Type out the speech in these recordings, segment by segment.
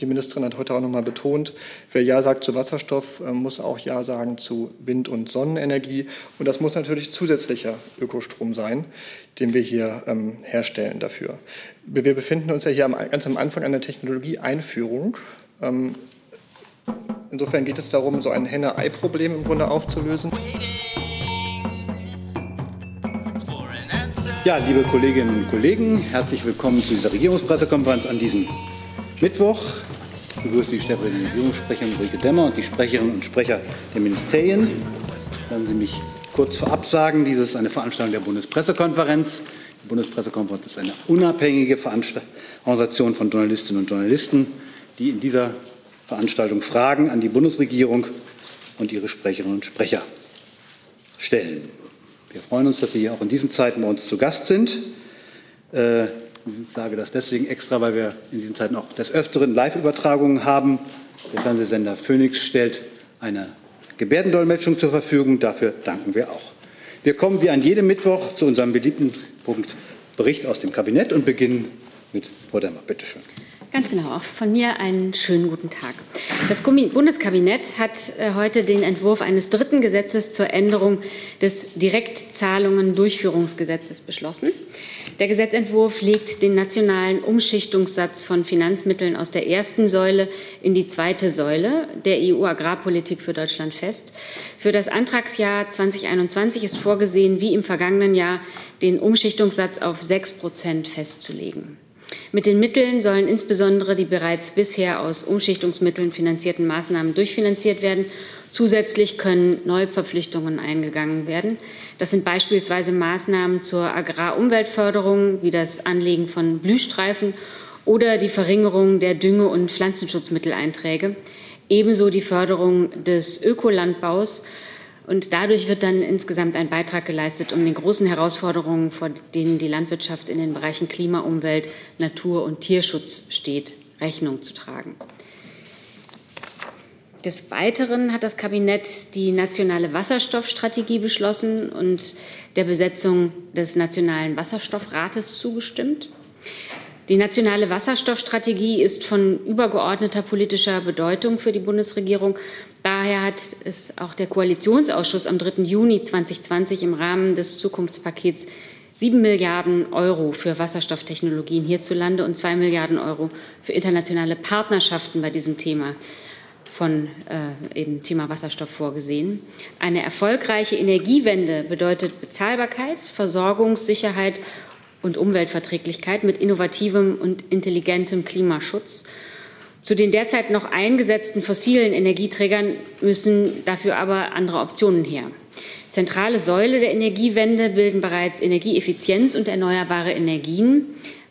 die Ministerin hat heute auch noch mal betont, wer Ja sagt zu Wasserstoff, äh, muss auch Ja sagen zu Wind- und Sonnenenergie. Und das muss natürlich zusätzlicher Ökostrom sein, den wir hier ähm, herstellen dafür. Wir befinden uns ja hier ganz am Anfang einer Technologieeinführung. Ähm, insofern geht es darum, so ein Henne-Ei-Problem im Grunde aufzulösen. Ja, liebe Kolleginnen und Kollegen, herzlich willkommen zu dieser Regierungspressekonferenz an diesem Mittwoch. Begrüße die stellvertretende Regierungssprecherin Ulrike Demmer und die Sprecherinnen und Sprecher der Ministerien. Lassen Sie mich kurz vorab sagen, dies ist eine Veranstaltung der Bundespressekonferenz. Die Bundespressekonferenz ist eine unabhängige Organisation von Journalistinnen und Journalisten, die in dieser Veranstaltung Fragen an die Bundesregierung und ihre Sprecherinnen und Sprecher stellen. Wir freuen uns, dass Sie auch in diesen Zeiten bei uns zu Gast sind. Äh, ich sage das deswegen extra, weil wir in diesen Zeiten auch des Öfteren Live-Übertragungen haben. Der Fernsehsender Phoenix stellt eine Gebärdendolmetschung zur Verfügung. Dafür danken wir auch. Wir kommen wie an jedem Mittwoch zu unserem beliebten Punkt Bericht aus dem Kabinett und beginnen mit Frau Demmer. Bitte schön. Ganz genau, auch von mir einen schönen guten Tag. Das Bundeskabinett hat äh, heute den Entwurf eines dritten Gesetzes zur Änderung des Direktzahlungen-Durchführungsgesetzes beschlossen. Der Gesetzentwurf legt den nationalen Umschichtungssatz von Finanzmitteln aus der ersten Säule in die zweite Säule der EU-Agrarpolitik für Deutschland fest. Für das Antragsjahr 2021 ist vorgesehen, wie im vergangenen Jahr, den Umschichtungssatz auf sechs Prozent festzulegen. Mit den Mitteln sollen insbesondere die bereits bisher aus Umschichtungsmitteln finanzierten Maßnahmen durchfinanziert werden. Zusätzlich können neue Verpflichtungen eingegangen werden. Das sind beispielsweise Maßnahmen zur Agrarumweltförderung wie das Anlegen von Blühstreifen oder die Verringerung der Dünge- und Pflanzenschutzmitteleinträge, ebenso die Förderung des Ökolandbaus und dadurch wird dann insgesamt ein Beitrag geleistet, um den großen Herausforderungen, vor denen die Landwirtschaft in den Bereichen Klima, Umwelt, Natur und Tierschutz steht, Rechnung zu tragen. Des Weiteren hat das Kabinett die nationale Wasserstoffstrategie beschlossen und der Besetzung des Nationalen Wasserstoffrates zugestimmt. Die nationale Wasserstoffstrategie ist von übergeordneter politischer Bedeutung für die Bundesregierung. Daher hat es auch der Koalitionsausschuss am 3. Juni 2020 im Rahmen des Zukunftspakets 7 Milliarden Euro für Wasserstofftechnologien hierzulande und 2 Milliarden Euro für internationale Partnerschaften bei diesem Thema von äh, eben Thema Wasserstoff vorgesehen. Eine erfolgreiche Energiewende bedeutet Bezahlbarkeit, Versorgungssicherheit und Umweltverträglichkeit mit innovativem und intelligentem Klimaschutz. Zu den derzeit noch eingesetzten fossilen Energieträgern müssen dafür aber andere Optionen her. Zentrale Säule der Energiewende bilden bereits Energieeffizienz und erneuerbare Energien.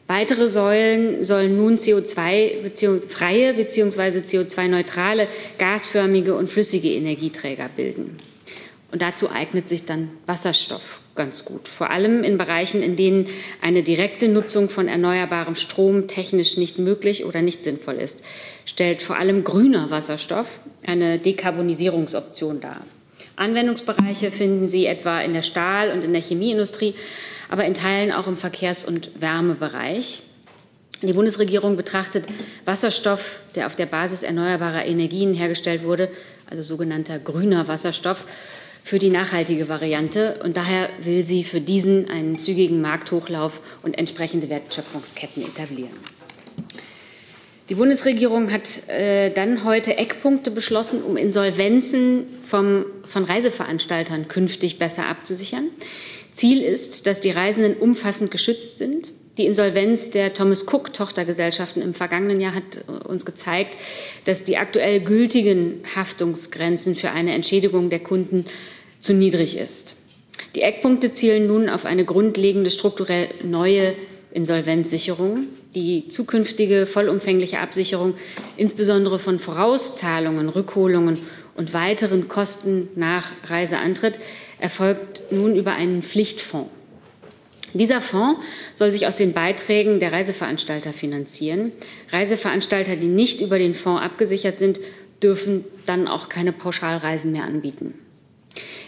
Weitere Säulen sollen nun CO2-freie bzw. CO2-neutrale gasförmige und flüssige Energieträger bilden. Und dazu eignet sich dann Wasserstoff ganz gut. Vor allem in Bereichen, in denen eine direkte Nutzung von erneuerbarem Strom technisch nicht möglich oder nicht sinnvoll ist, stellt vor allem grüner Wasserstoff eine Dekarbonisierungsoption dar. Anwendungsbereiche finden Sie etwa in der Stahl- und in der Chemieindustrie, aber in Teilen auch im Verkehrs- und Wärmebereich. Die Bundesregierung betrachtet Wasserstoff, der auf der Basis erneuerbarer Energien hergestellt wurde, also sogenannter grüner Wasserstoff, für die nachhaltige Variante. Und daher will sie für diesen einen zügigen Markthochlauf und entsprechende Wertschöpfungsketten etablieren. Die Bundesregierung hat äh, dann heute Eckpunkte beschlossen, um Insolvenzen vom, von Reiseveranstaltern künftig besser abzusichern. Ziel ist, dass die Reisenden umfassend geschützt sind. Die Insolvenz der Thomas Cook Tochtergesellschaften im vergangenen Jahr hat uns gezeigt, dass die aktuell gültigen Haftungsgrenzen für eine Entschädigung der Kunden zu niedrig ist. Die Eckpunkte zielen nun auf eine grundlegende strukturell neue Insolvenzsicherung, die zukünftige vollumfängliche Absicherung insbesondere von Vorauszahlungen, Rückholungen und weiteren Kosten nach Reiseantritt erfolgt nun über einen Pflichtfonds. Dieser Fonds soll sich aus den Beiträgen der Reiseveranstalter finanzieren. Reiseveranstalter, die nicht über den Fonds abgesichert sind, dürfen dann auch keine Pauschalreisen mehr anbieten.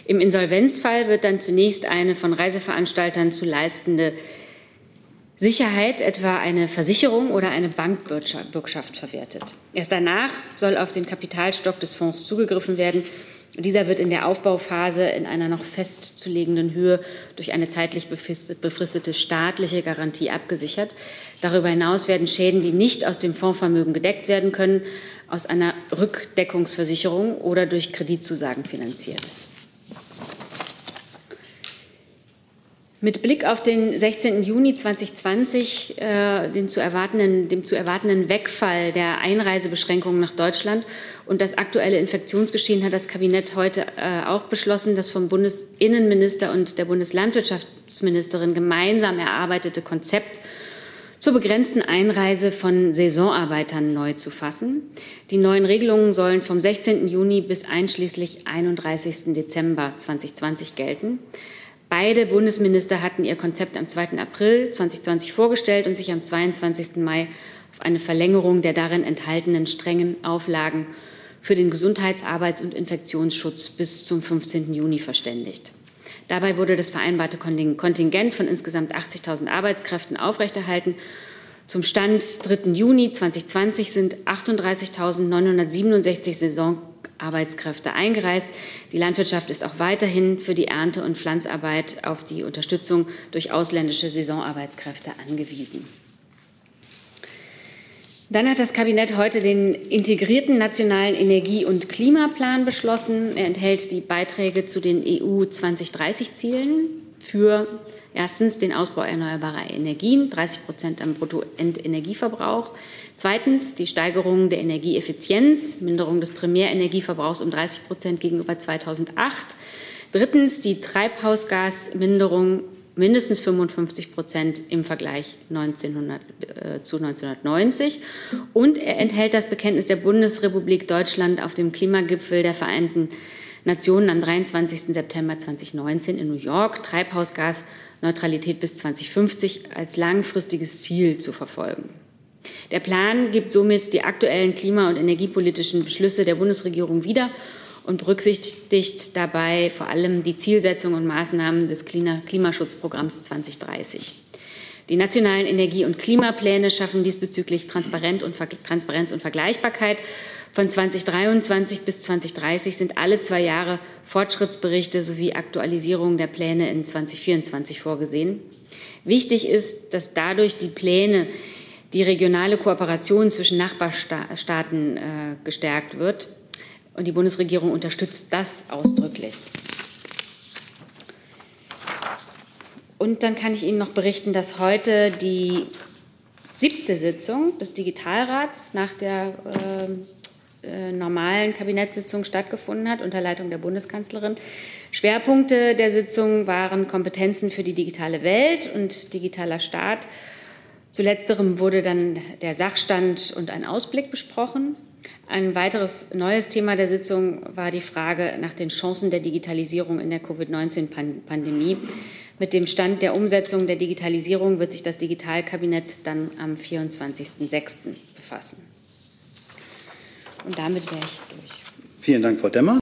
Im Insolvenzfall wird dann zunächst eine von Reiseveranstaltern zu leistende Sicherheit, etwa eine Versicherung oder eine Bankbürgschaft verwertet. Erst danach soll auf den Kapitalstock des Fonds zugegriffen werden. Dieser wird in der Aufbauphase in einer noch festzulegenden Höhe durch eine zeitlich befristete staatliche Garantie abgesichert. Darüber hinaus werden Schäden, die nicht aus dem Fondsvermögen gedeckt werden können, aus einer Rückdeckungsversicherung oder durch Kreditzusagen finanziert. Mit Blick auf den 16. Juni 2020, äh, den zu erwartenden, dem zu erwartenden Wegfall der Einreisebeschränkungen nach Deutschland und das aktuelle Infektionsgeschehen hat das Kabinett heute äh, auch beschlossen, das vom Bundesinnenminister und der Bundeslandwirtschaftsministerin gemeinsam erarbeitete Konzept zur begrenzten Einreise von Saisonarbeitern neu zu fassen. Die neuen Regelungen sollen vom 16. Juni bis einschließlich 31. Dezember 2020 gelten. Beide Bundesminister hatten ihr Konzept am 2. April 2020 vorgestellt und sich am 22. Mai auf eine Verlängerung der darin enthaltenen strengen Auflagen für den Gesundheits-, Arbeits- und Infektionsschutz bis zum 15. Juni verständigt. Dabei wurde das vereinbarte Kontingent von insgesamt 80.000 Arbeitskräften aufrechterhalten. Zum Stand 3. Juni 2020 sind 38.967 Saison Arbeitskräfte eingereist. Die Landwirtschaft ist auch weiterhin für die Ernte- und Pflanzarbeit auf die Unterstützung durch ausländische Saisonarbeitskräfte angewiesen. Dann hat das Kabinett heute den integrierten nationalen Energie- und Klimaplan beschlossen. Er enthält die Beiträge zu den EU 2030-Zielen für erstens den Ausbau erneuerbarer Energien, 30 Prozent am Bruttoendenergieverbrauch, Zweitens die Steigerung der Energieeffizienz, Minderung des Primärenergieverbrauchs um 30 Prozent gegenüber 2008. Drittens die Treibhausgasminderung mindestens 55 Prozent im Vergleich 1900, äh, zu 1990. Und er enthält das Bekenntnis der Bundesrepublik Deutschland auf dem Klimagipfel der Vereinten Nationen am 23. September 2019 in New York, Treibhausgasneutralität bis 2050 als langfristiges Ziel zu verfolgen. Der Plan gibt somit die aktuellen klima- und energiepolitischen Beschlüsse der Bundesregierung wieder und berücksichtigt dabei vor allem die Zielsetzungen und Maßnahmen des Klimaschutzprogramms 2030. Die nationalen Energie- und Klimapläne schaffen diesbezüglich Transparenz und, Vergleichbarkeit. Von 2023 bis 2030 sind alle zwei Jahre Fortschrittsberichte sowie Aktualisierungen der Pläne in 2024 vorgesehen. Wichtig ist, dass dadurch die Pläne die regionale Kooperation zwischen Nachbarstaaten äh, gestärkt wird. Und die Bundesregierung unterstützt das ausdrücklich. Und dann kann ich Ihnen noch berichten, dass heute die siebte Sitzung des Digitalrats nach der äh, äh, normalen Kabinettssitzung stattgefunden hat unter Leitung der Bundeskanzlerin. Schwerpunkte der Sitzung waren Kompetenzen für die digitale Welt und digitaler Staat zu letzterem wurde dann der Sachstand und ein Ausblick besprochen. Ein weiteres neues Thema der Sitzung war die Frage nach den Chancen der Digitalisierung in der Covid-19-Pandemie. Mit dem Stand der Umsetzung der Digitalisierung wird sich das Digitalkabinett dann am 24.06. befassen. Und damit wäre ich durch. Vielen Dank, Frau Demmer.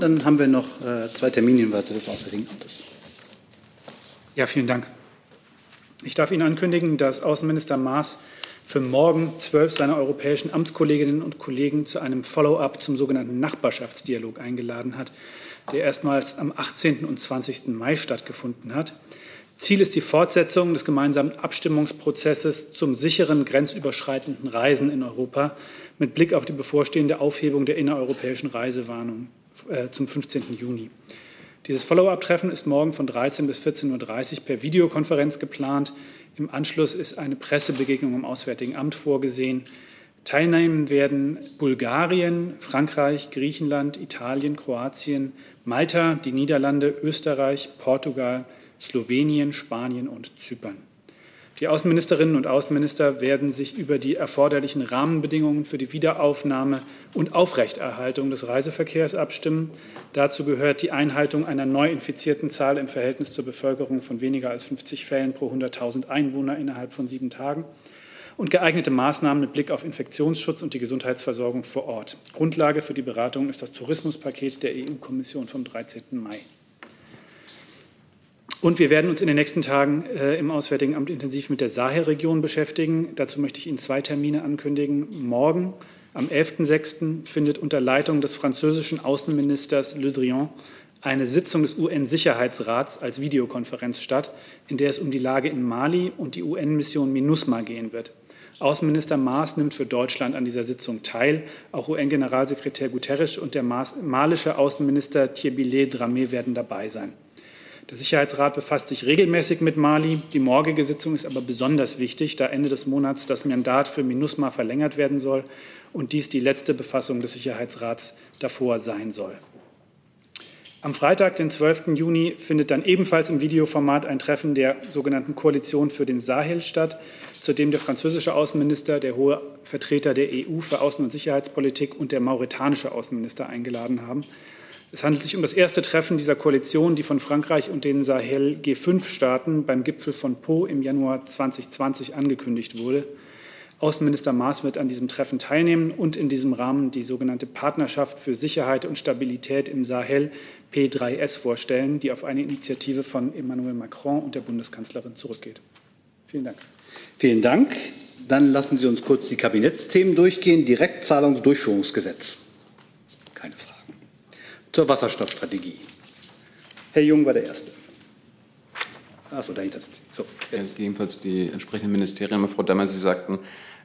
Dann haben wir noch äh, zwei Terminhinweise des Auswärtigen Amtes. Ja, vielen Dank. Ich darf Ihnen ankündigen, dass Außenminister Maas für morgen zwölf seiner europäischen Amtskolleginnen und Kollegen zu einem Follow-up zum sogenannten Nachbarschaftsdialog eingeladen hat, der erstmals am 18. und 20. Mai stattgefunden hat. Ziel ist die Fortsetzung des gemeinsamen Abstimmungsprozesses zum sicheren grenzüberschreitenden Reisen in Europa mit Blick auf die bevorstehende Aufhebung der innereuropäischen Reisewarnung. Äh, zum 15. Juni. Dieses Follow-up-Treffen ist morgen von 13 bis 14.30 Uhr per Videokonferenz geplant. Im Anschluss ist eine Pressebegegnung im Auswärtigen Amt vorgesehen. Teilnehmen werden Bulgarien, Frankreich, Griechenland, Italien, Kroatien, Malta, die Niederlande, Österreich, Portugal, Slowenien, Spanien und Zypern. Die Außenministerinnen und Außenminister werden sich über die erforderlichen Rahmenbedingungen für die Wiederaufnahme und Aufrechterhaltung des Reiseverkehrs abstimmen. Dazu gehört die Einhaltung einer neu infizierten Zahl im Verhältnis zur Bevölkerung von weniger als 50 Fällen pro 100.000 Einwohner innerhalb von sieben Tagen und geeignete Maßnahmen mit Blick auf Infektionsschutz und die Gesundheitsversorgung vor Ort. Grundlage für die Beratung ist das Tourismuspaket der EU-Kommission vom 13. Mai. Und wir werden uns in den nächsten Tagen äh, im Auswärtigen Amt intensiv mit der Sahelregion beschäftigen. Dazu möchte ich Ihnen zwei Termine ankündigen. Morgen, am 11.06., findet unter Leitung des französischen Außenministers Le Drian eine Sitzung des UN-Sicherheitsrats als Videokonferenz statt, in der es um die Lage in Mali und die UN-Mission MINUSMA gehen wird. Außenminister Maas nimmt für Deutschland an dieser Sitzung teil. Auch UN-Generalsekretär Guterres und der malische Außenminister Thiebilé Dramé werden dabei sein. Der Sicherheitsrat befasst sich regelmäßig mit Mali. Die morgige Sitzung ist aber besonders wichtig, da Ende des Monats das Mandat für MINUSMA verlängert werden soll und dies die letzte Befassung des Sicherheitsrats davor sein soll. Am Freitag, den 12. Juni, findet dann ebenfalls im Videoformat ein Treffen der sogenannten Koalition für den Sahel statt, zu dem der französische Außenminister, der hohe Vertreter der EU für Außen- und Sicherheitspolitik und der mauretanische Außenminister eingeladen haben. Es handelt sich um das erste Treffen dieser Koalition, die von Frankreich und den Sahel G5-Staaten beim Gipfel von Po im Januar 2020 angekündigt wurde. Außenminister Maas wird an diesem Treffen teilnehmen und in diesem Rahmen die sogenannte Partnerschaft für Sicherheit und Stabilität im Sahel P3S vorstellen, die auf eine Initiative von Emmanuel Macron und der Bundeskanzlerin zurückgeht. Vielen Dank. Vielen Dank. Dann lassen Sie uns kurz die Kabinettsthemen durchgehen. Direktzahlungsdurchführungsgesetz. Zur Wasserstoffstrategie. Herr Jung war der Erste. Achso, dahinter sind Sie. So, jetzt. Jedenfalls die entsprechenden Ministerien. Frau Dammer, Sie sagten,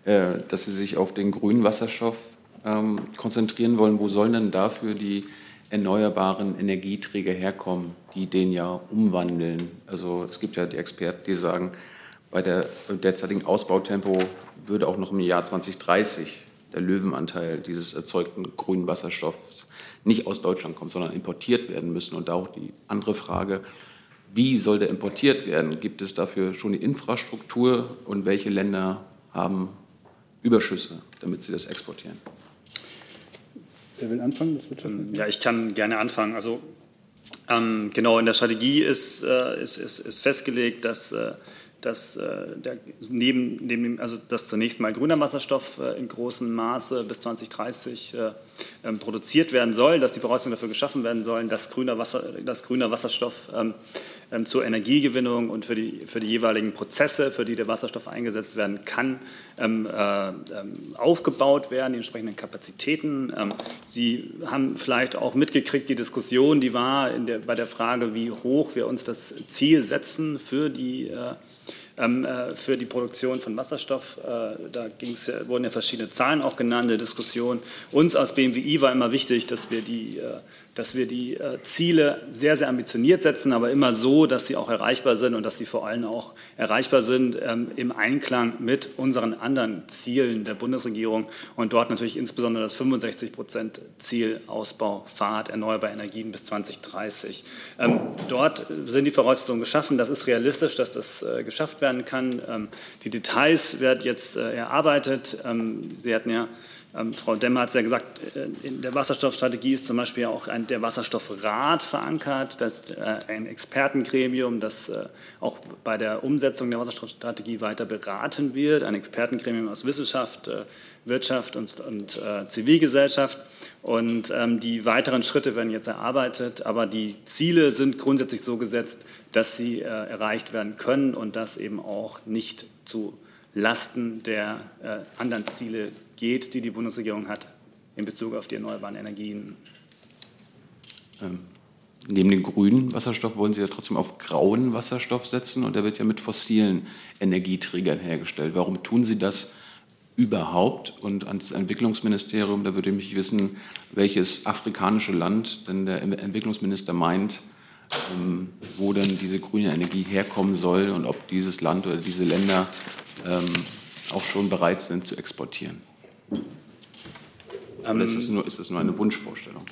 äh, dass Sie sich auf den grünen Wasserstoff ähm, konzentrieren wollen. Wo sollen denn dafür die erneuerbaren Energieträger herkommen, die den ja umwandeln? Also es gibt ja die Experten, die sagen, bei der derzeitigen Ausbautempo würde auch noch im Jahr 2030 der Löwenanteil dieses erzeugten grünen Wasserstoffs nicht aus Deutschland kommt, sondern importiert werden müssen. Und da auch die andere Frage, wie soll der importiert werden? Gibt es dafür schon die Infrastruktur und welche Länder haben Überschüsse, damit sie das exportieren? Wer will anfangen? ja, ich kann gerne anfangen. Also ähm, genau, in der Strategie ist, äh, ist, ist, ist festgelegt, dass äh, dass, äh, der, neben, neben, also dass zunächst mal grüner Wasserstoff äh, in großem Maße bis 2030 äh, ähm, produziert werden soll, dass die Voraussetzungen dafür geschaffen werden sollen, dass grüner, Wasser, dass grüner Wasserstoff ähm, ähm, zur Energiegewinnung und für die, für die jeweiligen Prozesse, für die der Wasserstoff eingesetzt werden kann, ähm, äh, ähm, aufgebaut werden, die entsprechenden Kapazitäten. Ähm, Sie haben vielleicht auch mitgekriegt, die Diskussion, die war der, bei der Frage, wie hoch wir uns das Ziel setzen für die äh, ähm, äh, für die Produktion von Wasserstoff. Äh, da ging's, wurden ja verschiedene Zahlen auch genannt in der Diskussion. Uns als BMWI war immer wichtig, dass wir die äh, dass wir die äh, Ziele sehr, sehr ambitioniert setzen, aber immer so, dass sie auch erreichbar sind und dass sie vor allem auch erreichbar sind ähm, im Einklang mit unseren anderen Zielen der Bundesregierung und dort natürlich insbesondere das 65 Prozent Ziel Ausbau Fahrrad erneuerbare Energien bis 2030. Ähm, dort sind die Voraussetzungen geschaffen. Das ist realistisch, dass das äh, geschafft werden kann. Ähm, die Details werden jetzt äh, erarbeitet. Ähm, sie hatten ja ähm, Frau Demmer hat es ja gesagt, äh, in der Wasserstoffstrategie ist zum Beispiel auch ein, der Wasserstoffrat verankert, das äh, ein Expertengremium, das äh, auch bei der Umsetzung der Wasserstoffstrategie weiter beraten wird, ein Expertengremium aus Wissenschaft, äh, Wirtschaft und, und äh, Zivilgesellschaft. Und ähm, die weiteren Schritte werden jetzt erarbeitet, aber die Ziele sind grundsätzlich so gesetzt, dass sie äh, erreicht werden können und das eben auch nicht zu Lasten der anderen Ziele geht, die die Bundesregierung hat in Bezug auf die erneuerbaren Energien. Ähm, neben dem grünen Wasserstoff wollen Sie ja trotzdem auf grauen Wasserstoff setzen und der wird ja mit fossilen Energieträgern hergestellt. Warum tun Sie das überhaupt? Und ans Entwicklungsministerium, da würde ich mich wissen, welches afrikanische Land denn der Entwicklungsminister meint, ähm, wo denn diese grüne Energie herkommen soll und ob dieses Land oder diese Länder ähm, auch schon bereit sind zu exportieren. Oder ist es nur, ist es nur eine Wunschvorstellung?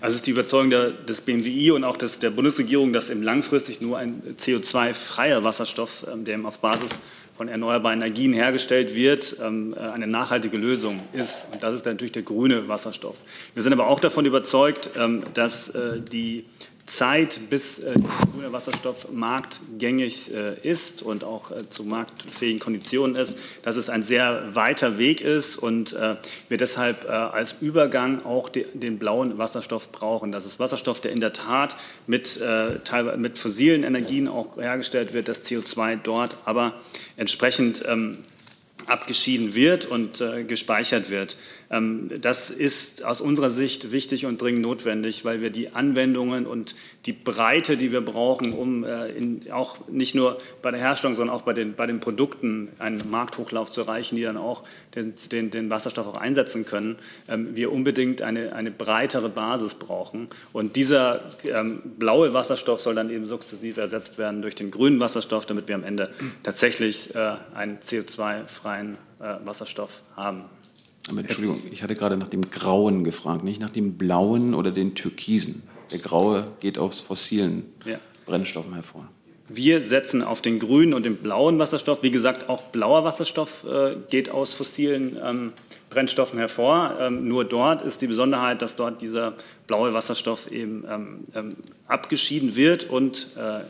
Also es ist die Überzeugung der, des BMWI und auch des, der Bundesregierung, dass eben langfristig nur ein CO2-freier Wasserstoff, ähm, der auf Basis von erneuerbaren Energien hergestellt wird, ähm, äh, eine nachhaltige Lösung ist. Und das ist natürlich der grüne Wasserstoff. Wir sind aber auch davon überzeugt, ähm, dass äh, die Zeit, bis äh, grüner Wasserstoff marktgängig äh, ist und auch äh, zu marktfähigen Konditionen ist, dass es ein sehr weiter Weg ist und äh, wir deshalb äh, als Übergang auch de, den blauen Wasserstoff brauchen. Das ist Wasserstoff, der in der Tat mit, äh, mit fossilen Energien auch hergestellt wird, das CO2 dort aber entsprechend ähm, abgeschieden wird und äh, gespeichert wird. Ähm, das ist aus unserer Sicht wichtig und dringend notwendig, weil wir die Anwendungen und die Breite, die wir brauchen, um äh, in, auch nicht nur bei der Herstellung, sondern auch bei den, bei den Produkten einen Markthochlauf zu erreichen, die dann auch den, den, den Wasserstoff auch einsetzen können, ähm, wir unbedingt eine, eine breitere Basis brauchen. Und dieser ähm, blaue Wasserstoff soll dann eben sukzessiv ersetzt werden durch den grünen Wasserstoff, damit wir am Ende tatsächlich äh, einen CO2-freien äh, Wasserstoff haben. Aber Entschuldigung, ich hatte gerade nach dem Grauen gefragt, nicht nach dem Blauen oder den Türkisen. Der Graue geht aus fossilen ja. Brennstoffen hervor. Wir setzen auf den grünen und den blauen Wasserstoff. Wie gesagt, auch blauer Wasserstoff äh, geht aus fossilen ähm, Brennstoffen hervor. Ähm, nur dort ist die Besonderheit, dass dort dieser blaue Wasserstoff eben ähm, ähm abgeschieden wird und äh,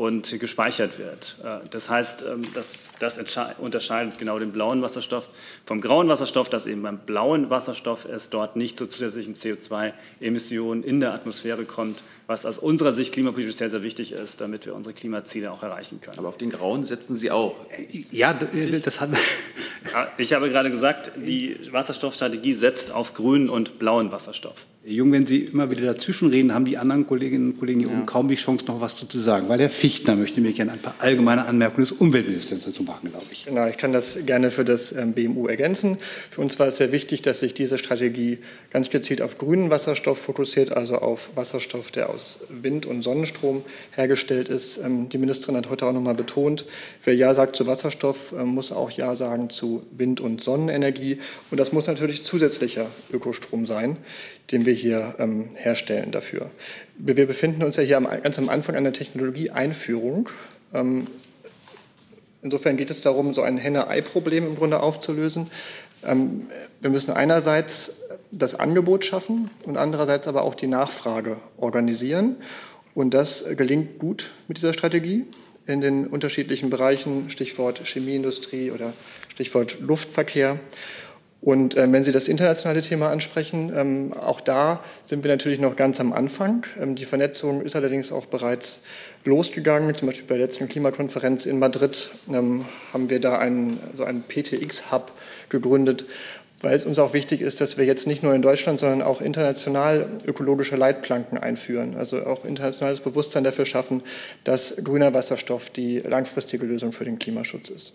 und gespeichert wird. Äh, das heißt, ähm, das, das unterscheidet genau den blauen Wasserstoff vom grauen Wasserstoff, dass eben beim blauen Wasserstoff es dort nicht zu zusätzlichen CO2-Emissionen in der Atmosphäre kommt, was aus unserer Sicht klimapolitisch sehr, sehr wichtig ist, damit wir unsere Klimaziele auch erreichen können. Aber auf den grauen setzen Sie auch. Ja, das hat. Ich habe gerade gesagt, die Wasserstoffstrategie setzt auf grünen und blauen Wasserstoff. Herr Jung, wenn Sie immer wieder dazwischenreden, haben die anderen Kolleginnen und Kollegen hier ja. oben kaum die Chance, noch was zu sagen. Weil Herr Fichtner möchte mir gerne ein paar allgemeine Anmerkungen des Umweltministers dazu machen, glaube ich. Genau, ich kann das gerne für das ähm, BMU ergänzen. Für uns war es sehr wichtig, dass sich diese Strategie ganz gezielt auf grünen Wasserstoff fokussiert, also auf Wasserstoff, der aus Wind- und Sonnenstrom hergestellt ist. Ähm, die Ministerin hat heute auch noch mal betont, wer Ja sagt zu Wasserstoff, ähm, muss auch Ja sagen zu Wind- und Sonnenenergie. Und das muss natürlich zusätzlicher Ökostrom sein den wir hier ähm, herstellen dafür. Wir befinden uns ja hier am, ganz am Anfang einer Technologieeinführung. Ähm, insofern geht es darum, so ein Henne-Ei-Problem im Grunde aufzulösen. Ähm, wir müssen einerseits das Angebot schaffen und andererseits aber auch die Nachfrage organisieren. Und das gelingt gut mit dieser Strategie in den unterschiedlichen Bereichen, Stichwort Chemieindustrie oder Stichwort Luftverkehr. Und äh, wenn Sie das internationale Thema ansprechen, ähm, auch da sind wir natürlich noch ganz am Anfang. Ähm, die Vernetzung ist allerdings auch bereits losgegangen. Zum Beispiel bei der letzten Klimakonferenz in Madrid ähm, haben wir da einen, so einen PTX-Hub gegründet, weil es uns auch wichtig ist, dass wir jetzt nicht nur in Deutschland, sondern auch international ökologische Leitplanken einführen. Also auch internationales Bewusstsein dafür schaffen, dass grüner Wasserstoff die langfristige Lösung für den Klimaschutz ist.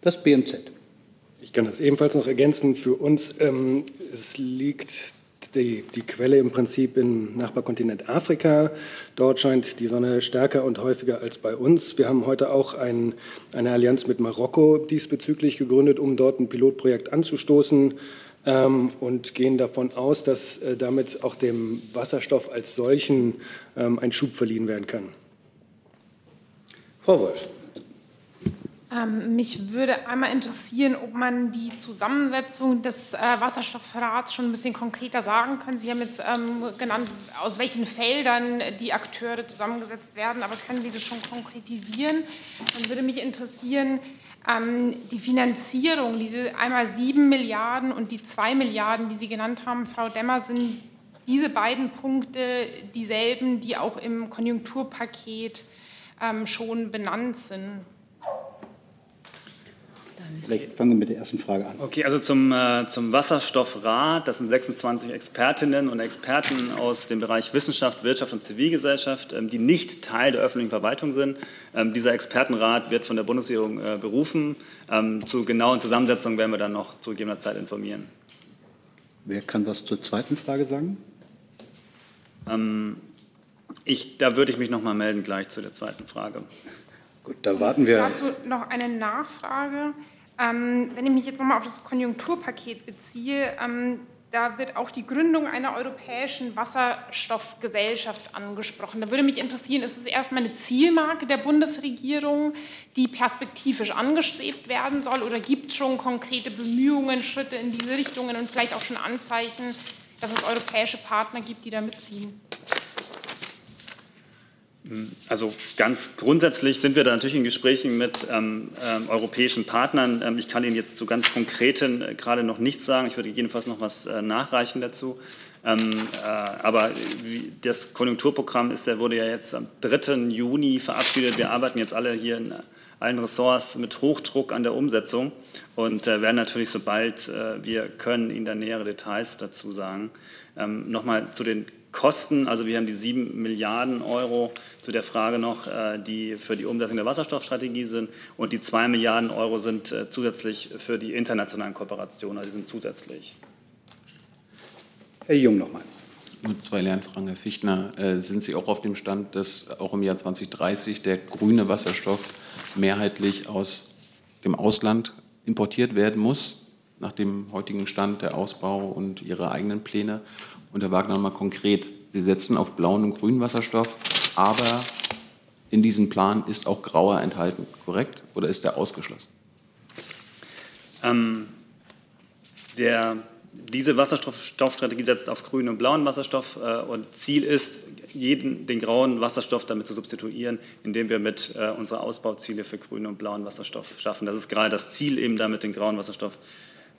Das BMZ. Ich kann das ebenfalls noch ergänzen. Für uns ähm, es liegt die, die, Quelle im Prinzip im Nachbarkontinent Afrika. Dort scheint die Sonne stärker und häufiger als bei uns. Wir haben heute auch ein, eine Allianz mit Marokko diesbezüglich gegründet, um dort ein Pilotprojekt anzustoßen ähm, und gehen davon aus, dass äh, damit auch dem Wasserstoff als solchen ähm, ein Schub verliehen werden kann. Frau Wolf. Ähm, mich würde einmal interessieren, ob man die Zusammensetzung des äh, Wasserstoffrats schon ein bisschen konkreter sagen kann. Sie haben jetzt ähm, genannt, aus welchen Feldern die Akteure zusammengesetzt werden, aber können Sie das schon konkretisieren? Dann würde mich interessieren, ähm, die Finanzierung, diese einmal sieben Milliarden und die zwei Milliarden, die Sie genannt haben, Frau Demmer, sind diese beiden Punkte dieselben, die auch im Konjunkturpaket ähm, schon benannt sind? Vielleicht fangen wir mit der ersten Frage an. Okay, also zum, äh, zum Wasserstoffrat. Das sind 26 Expertinnen und Experten aus dem Bereich Wissenschaft, Wirtschaft und Zivilgesellschaft, ähm, die nicht Teil der öffentlichen Verwaltung sind. Ähm, dieser Expertenrat wird von der Bundesregierung äh, berufen. Ähm, zu genauen Zusammensetzungen werden wir dann noch zu gegebener Zeit informieren. Wer kann was zur zweiten Frage sagen? Ähm, ich, da würde ich mich noch mal melden gleich zu der zweiten Frage. Gut, da warten wir. Dazu noch eine Nachfrage. Ähm, wenn ich mich jetzt nochmal auf das Konjunkturpaket beziehe, ähm, da wird auch die Gründung einer europäischen Wasserstoffgesellschaft angesprochen. Da würde mich interessieren, ist es erstmal eine Zielmarke der Bundesregierung, die perspektivisch angestrebt werden soll, oder gibt es schon konkrete Bemühungen, Schritte in diese Richtungen und vielleicht auch schon Anzeichen, dass es europäische Partner gibt, die da mitziehen? Also ganz grundsätzlich sind wir da natürlich in Gesprächen mit ähm, ähm, europäischen Partnern. Ähm, ich kann Ihnen jetzt zu ganz konkreten äh, gerade noch nichts sagen. Ich würde jedenfalls noch was äh, nachreichen dazu. Ähm, äh, aber wie, das Konjunkturprogramm ist, wurde ja jetzt am 3. Juni verabschiedet. Wir arbeiten jetzt alle hier in allen Ressorts mit Hochdruck an der Umsetzung und äh, werden natürlich, sobald äh, wir können, Ihnen da nähere Details dazu sagen. Ähm, Nochmal zu den Kosten, also wir haben die 7 Milliarden Euro zu der Frage noch, äh, die für die Umsetzung der Wasserstoffstrategie sind und die 2 Milliarden Euro sind äh, zusätzlich für die internationalen Kooperationen, also die sind zusätzlich. Herr Jung nochmal. Nur zwei Lernfragen, Herr Fichtner. Äh, sind Sie auch auf dem Stand, dass auch im Jahr 2030 der grüne Wasserstoff mehrheitlich aus dem Ausland importiert werden muss, nach dem heutigen Stand der Ausbau und Ihre eigenen Pläne? Und Herr Wagner mal konkret, Sie setzen auf blauen und grünen Wasserstoff, aber in diesem Plan ist auch grauer enthalten, korrekt? Oder ist der ausgeschlossen? Ähm, der, diese Wasserstoffstrategie setzt auf grünen und blauen Wasserstoff äh, und Ziel ist, jeden, den grauen Wasserstoff damit zu substituieren, indem wir mit äh, unsere Ausbauziele für grünen und blauen Wasserstoff schaffen. Das ist gerade das Ziel, eben damit den grauen Wasserstoff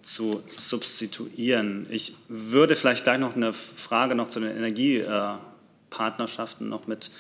zu substituieren. Ich würde vielleicht gleich noch eine Frage noch zu den Energiepartnerschaften noch mit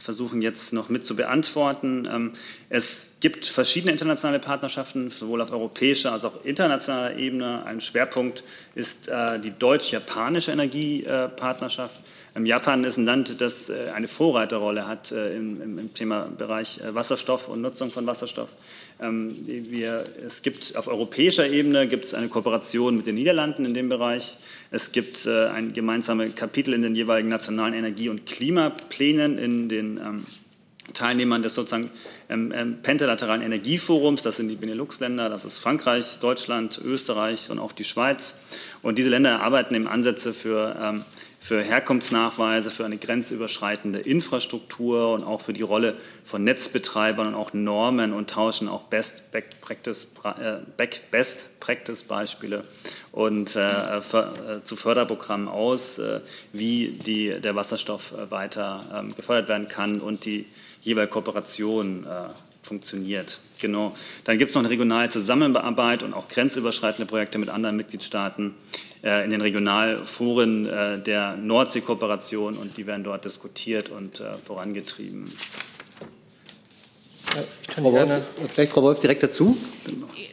versuchen jetzt noch mit zu beantworten. Ähm, es gibt verschiedene internationale Partnerschaften, sowohl auf europäischer als auch internationaler Ebene. Ein Schwerpunkt ist äh, die deutsch-japanische Energiepartnerschaft. Ähm, Japan ist ein Land, das äh, eine Vorreiterrolle hat äh, im, im Thema Bereich Wasserstoff und Nutzung von Wasserstoff. Ähm, wir, es gibt auf europäischer Ebene gibt es eine Kooperation mit den Niederlanden in dem Bereich. Es gibt ein gemeinsames Kapitel in den jeweiligen nationalen Energie- und Klimaplänen in den ähm, Teilnehmern des sozusagen ähm, pentalateralen Energieforums. Das sind die Benelux-Länder, das ist Frankreich, Deutschland, Österreich und auch die Schweiz. Und diese Länder erarbeiten eben Ansätze für, ähm, für Herkunftsnachweise, für eine grenzüberschreitende Infrastruktur und auch für die Rolle von Netzbetreibern und auch Normen und tauschen auch Best Practice, äh, und äh, für, äh, zu Förderprogrammen aus, äh, wie die, der Wasserstoff äh, weiter ähm, gefördert werden kann und die jeweilige Kooperation äh, funktioniert. Genau. Dann gibt es noch eine regionale Zusammenarbeit und auch grenzüberschreitende Projekte mit anderen Mitgliedstaaten äh, in den Regionalforen äh, der Nordsee-Kooperation und die werden dort diskutiert und äh, vorangetrieben. Frau Wolf, vielleicht Frau Wolf direkt dazu.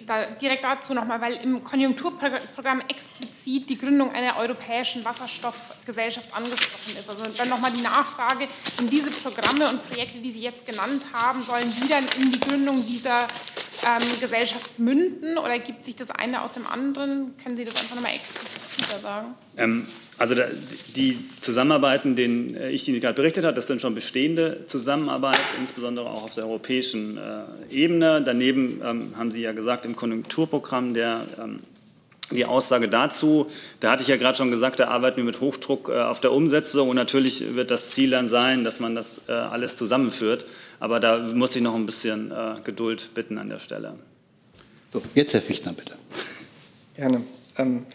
Da, direkt dazu nochmal, weil im Konjunkturprogramm explizit die Gründung einer europäischen Wasserstoffgesellschaft angesprochen ist. Also dann nochmal die Nachfrage, sind diese Programme und Projekte, die Sie jetzt genannt haben, sollen die dann in die Gründung dieser ähm, Gesellschaft münden oder gibt sich das eine aus dem anderen? Können Sie das einfach nochmal expliziter sagen? Ähm, also die Zusammenarbeiten, denen äh, ich Ihnen gerade berichtet habe, das sind schon bestehende Zusammenarbeit, insbesondere auch auf der europäischen äh, Ebene. Daneben ähm, haben Sie ja gesagt, im Konjunkturprogramm der ähm, die Aussage dazu, da hatte ich ja gerade schon gesagt, da arbeiten wir mit Hochdruck äh, auf der Umsetzung und natürlich wird das Ziel dann sein, dass man das alles zusammenführt. Aber da muss ich noch ein bisschen Geduld bitten an der Stelle. So, jetzt Herr Fichtner, bitte. Gerne. Ähm,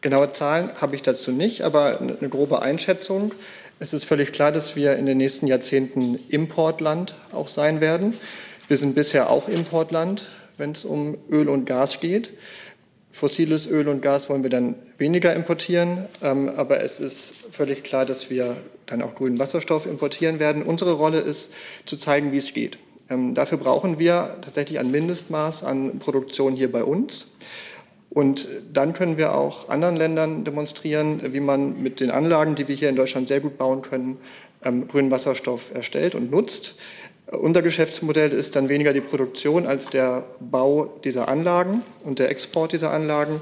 Genaue Zahlen habe ich dazu nicht, aber eine grobe Einschätzung. Es ist völlig klar, dass wir in den nächsten Jahrzehnten Importland auch sein werden. Wir sind bisher auch Importland, wenn es um Öl und Gas geht. Fossiles Öl und Gas wollen wir dann weniger importieren, ähm, aber es ist völlig klar, dass wir dann auch grünen Wasserstoff importieren werden. Unsere Rolle ist zu zeigen, wie es geht. Ähm, dafür brauchen wir tatsächlich ein Mindestmaß an Produktion hier bei uns. Und dann können wir auch anderen Ländern demonstrieren, wie man mit den Anlagen, die wir hier in Deutschland sehr gut bauen können, ähm, grünen Wasserstoff erstellt und nutzt. Unser Geschäftsmodell ist dann weniger die Produktion als der Bau dieser Anlagen und der Export dieser Anlagen.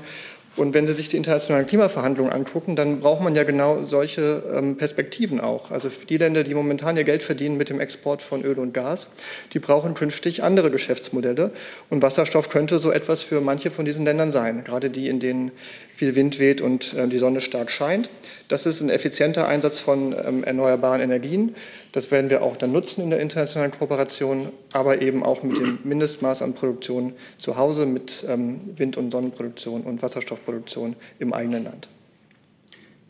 Und wenn Sie sich die internationalen Klimaverhandlungen angucken, dann braucht man ja genau solche ähm, Perspektiven auch. Also die Länder, die momentan ihr Geld verdienen mit dem Export von Öl und Gas, die brauchen künftig andere Geschäftsmodelle. Und Wasserstoff könnte so etwas für manche von diesen Ländern sein, gerade die, in denen viel Wind weht und äh, die Sonne stark scheint. Das ist ein effizienter Einsatz von ähm, erneuerbaren Energien. Das werden wir auch dann nutzen in der internationalen Kooperation, aber eben auch mit dem Mindestmaß an Produktion zu Hause, mit ähm, Wind- und Sonnenproduktion und Wasserstoffproduktion im eigenen Land.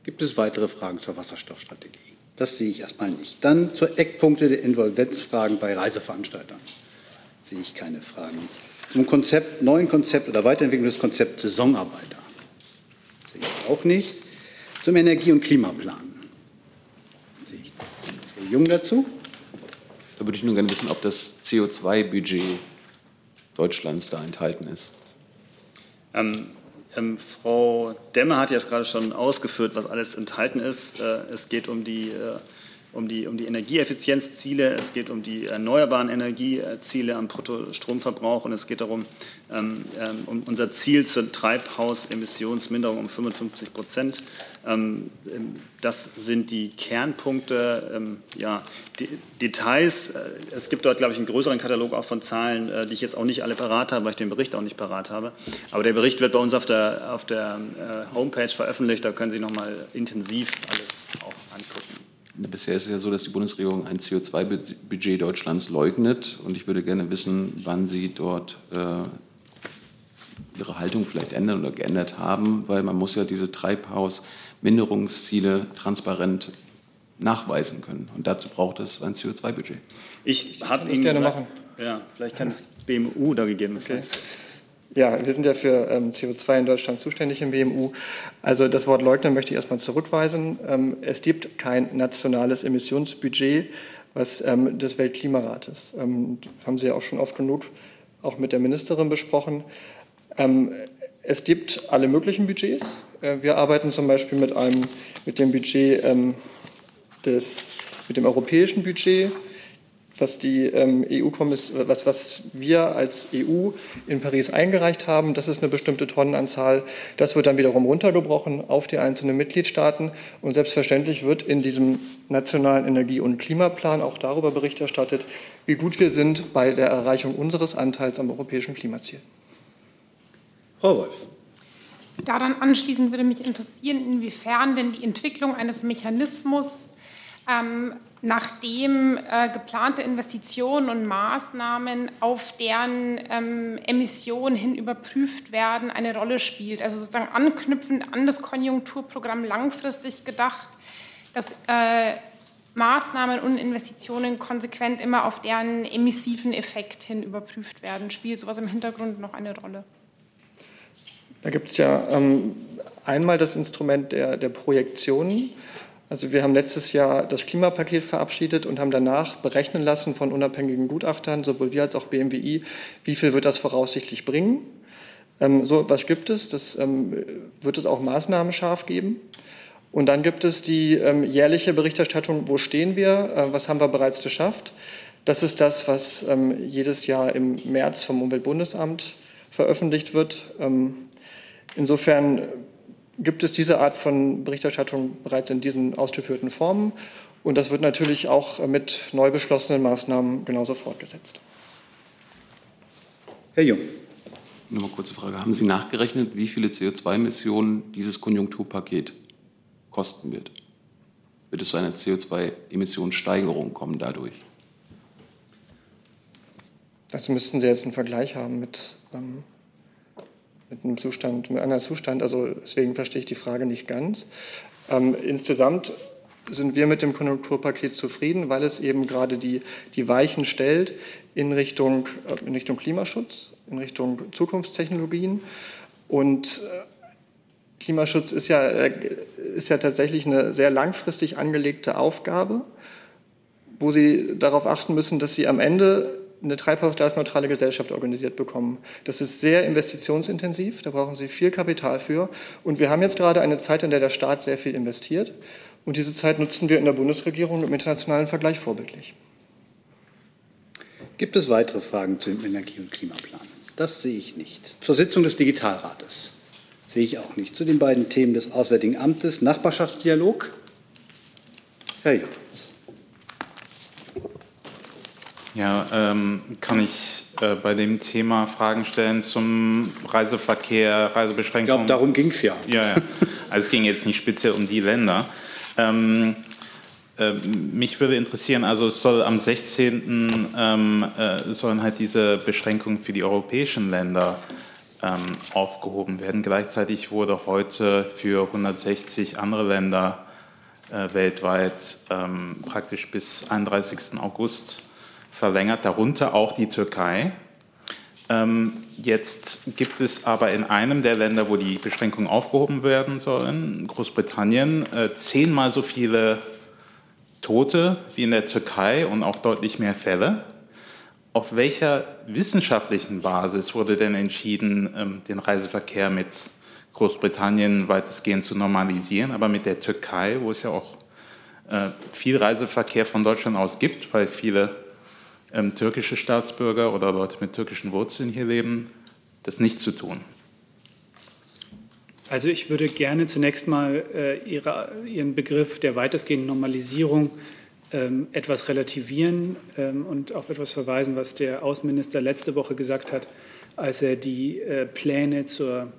Gibt es weitere Fragen zur Wasserstoffstrategie? Das sehe ich erstmal nicht. Dann zur Eckpunkte der Involvenzfragen bei Reiseveranstaltern. Sehe ich keine Fragen. Zum Konzept, neuen Konzept oder Weiterentwicklung des Konzepts Saisonarbeiter. Sehe ich auch nicht zum Energie- und Klimaplan. Sehe ich Herr Jung dazu? Da würde ich nur gerne wissen, ob das CO2-Budget Deutschlands da enthalten ist. Ähm, ähm, Frau Demmer hat ja gerade schon ausgeführt, was alles enthalten ist. Äh, es geht um die äh, um die, um die Energieeffizienzziele, es geht um die erneuerbaren Energieziele am Bruttostromverbrauch und es geht darum, ähm, ähm, um unser Ziel zur Treibhausemissionsminderung um 55 Prozent. Ähm, ähm, das sind die Kernpunkte. Ähm, ja, die Details, äh, es gibt dort, glaube ich, einen größeren Katalog auch von Zahlen, äh, die ich jetzt auch nicht alle parat habe, weil ich den Bericht auch nicht parat habe. Aber der Bericht wird bei uns auf der, auf der äh, Homepage veröffentlicht, da können Sie noch mal intensiv alles auch angucken. Bisher ist es ja so, dass die Bundesregierung ein CO2-Budget Deutschlands leugnet. Und ich würde gerne wissen, wann Sie dort äh, Ihre Haltung vielleicht ändern oder geändert haben, weil man muss ja diese Treibhausminderungsziele transparent nachweisen können. Und dazu braucht es ein CO2-Budget. Ich habe Ihnen gerne gesagt, machen. Ja, vielleicht kann das BMU da gegebenenfalls. Okay. Ja, wir sind ja für ähm, CO2 in Deutschland zuständig im BMU. Also das Wort leugnen möchte ich erstmal zurückweisen. Ähm, es gibt kein nationales Emissionsbudget, was ähm, des Weltklimarates. Ähm, haben Sie ja auch schon oft genug auch mit der Ministerin besprochen. Ähm, es gibt alle möglichen Budgets. Äh, wir arbeiten zum Beispiel mit einem mit dem Budget ähm, des mit dem europäischen Budget was die ähm, EU-Kommission, was, was wir als EU in Paris eingereicht haben. Das ist eine bestimmte Tonnenanzahl. Das wird dann wiederum runtergebrochen auf die einzelnen Mitgliedstaaten. Und selbstverständlich wird in diesem nationalen Energie- und Klimaplan auch darüber Bericht erstattet, wie gut wir sind bei der Erreichung unseres Anteils am europäischen Klimaziel. Frau Wolf. Daran anschließend würde mich interessieren, inwiefern denn die Entwicklung eines Mechanismus ähm, nachdem äh, geplante Investitionen und Maßnahmen auf deren ähm, Emissionen hin überprüft werden, eine Rolle spielt. Also sozusagen anknüpfend an das Konjunkturprogramm langfristig gedacht, dass äh, Maßnahmen und Investitionen konsequent immer auf deren emissiven Effekt hin überprüft werden. Spielt sowas im Hintergrund noch eine Rolle? Da gibt es ja ähm, einmal das Instrument der, der Projektionen. Also wir haben letztes Jahr das Klimapaket verabschiedet und haben danach berechnen lassen von unabhängigen Gutachtern, sowohl wir als auch BMWI, wie viel wird das voraussichtlich bringen. Ähm, so etwas gibt es, das ähm, wird es auch Maßnahmen scharf geben. Und dann gibt es die ähm, jährliche Berichterstattung, wo stehen wir, äh, was haben wir bereits geschafft. Das ist das, was ähm, jedes Jahr im März vom Umweltbundesamt veröffentlicht wird. Ähm, insofern gibt es diese Art von Berichterstattung bereits in diesen ausgeführten Formen. Und das wird natürlich auch mit neu beschlossenen Maßnahmen genauso fortgesetzt. Herr Jung. Nur mal kurze Frage. Haben Sie nachgerechnet, wie viele CO2-Emissionen dieses Konjunkturpaket kosten wird? Wird es zu einer CO2-Emissionssteigerung kommen dadurch? Das müssten Sie jetzt einen Vergleich haben mit ähm, mit einem Zustand, mit einem anderen Zustand. Also deswegen verstehe ich die Frage nicht ganz. Ähm, insgesamt sind wir mit dem Konjunkturpaket zufrieden, weil es eben gerade die, die Weichen stellt in Richtung, äh, in Richtung Klimaschutz, in Richtung Zukunftstechnologien. Und äh, Klimaschutz ist ja, äh, ist ja tatsächlich eine sehr langfristig angelegte Aufgabe, wo Sie darauf achten müssen, dass Sie am Ende eine treibhausgasneutrale Gesellschaft organisiert bekommen. Das ist sehr investitionsintensiv, da brauchen Sie viel Kapital für. Und wir haben jetzt gerade eine Zeit, in der der Staat sehr viel investiert. Und diese Zeit nutzen wir in der Bundesregierung im internationalen Vergleich vorbildlich. Gibt es weitere Fragen zum Energie- und Klimaplan? Das sehe ich nicht. Zur Sitzung des Digitalrates. Sehe ich auch nicht. Zu den beiden Themen des Auswärtigen Amtes, Nachbarschaftsdialog. Herr Jürgens. Ja, ähm, kann ich äh, bei dem Thema Fragen stellen zum Reiseverkehr, Reisebeschränkungen? Ich glaube, darum ging es ja. Ja, ja. Also es ging jetzt nicht speziell um die Länder. Ähm, äh, mich würde interessieren, also es soll am 16. Ähm, äh, sollen halt diese Beschränkungen für die europäischen Länder ähm, aufgehoben werden. Gleichzeitig wurde heute für 160 andere Länder äh, weltweit ähm, praktisch bis 31. August verlängert, darunter auch die Türkei. Ähm, jetzt gibt es aber in einem der Länder, wo die Beschränkungen aufgehoben werden sollen, Großbritannien, äh, zehnmal so viele Tote wie in der Türkei und auch deutlich mehr Fälle. Auf welcher wissenschaftlichen Basis wurde denn entschieden, ähm, den Reiseverkehr mit Großbritannien weitestgehend zu normalisieren, aber mit der Türkei, wo es ja auch äh, viel Reiseverkehr von Deutschland aus gibt, weil viele ähm, türkische Staatsbürger oder Leute mit türkischen Wurzeln hier leben, das nicht zu tun? Also ich würde gerne zunächst mal äh, Ihre, Ihren Begriff der weitestgehenden Normalisierung ähm, etwas relativieren ähm, und auf etwas verweisen, was der Außenminister letzte Woche gesagt hat, als er die äh, Pläne zur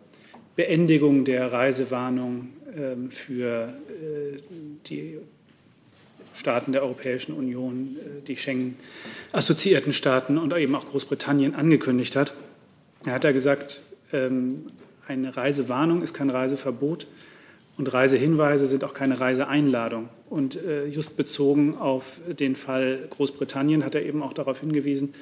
Beendigung der Reisewarnung ähm, für äh, die Staaten der Europäischen Union, äh, die Schengen-assoziierten Staaten und eben auch Großbritannien angekündigt hat. Er hat da gesagt, ähm, eine Reisewarnung ist kein Reiseverbot und Reisehinweise sind auch keine Reiseeinladung. Und äh, just bezogen auf den Fall Großbritannien hat er eben auch darauf hingewiesen,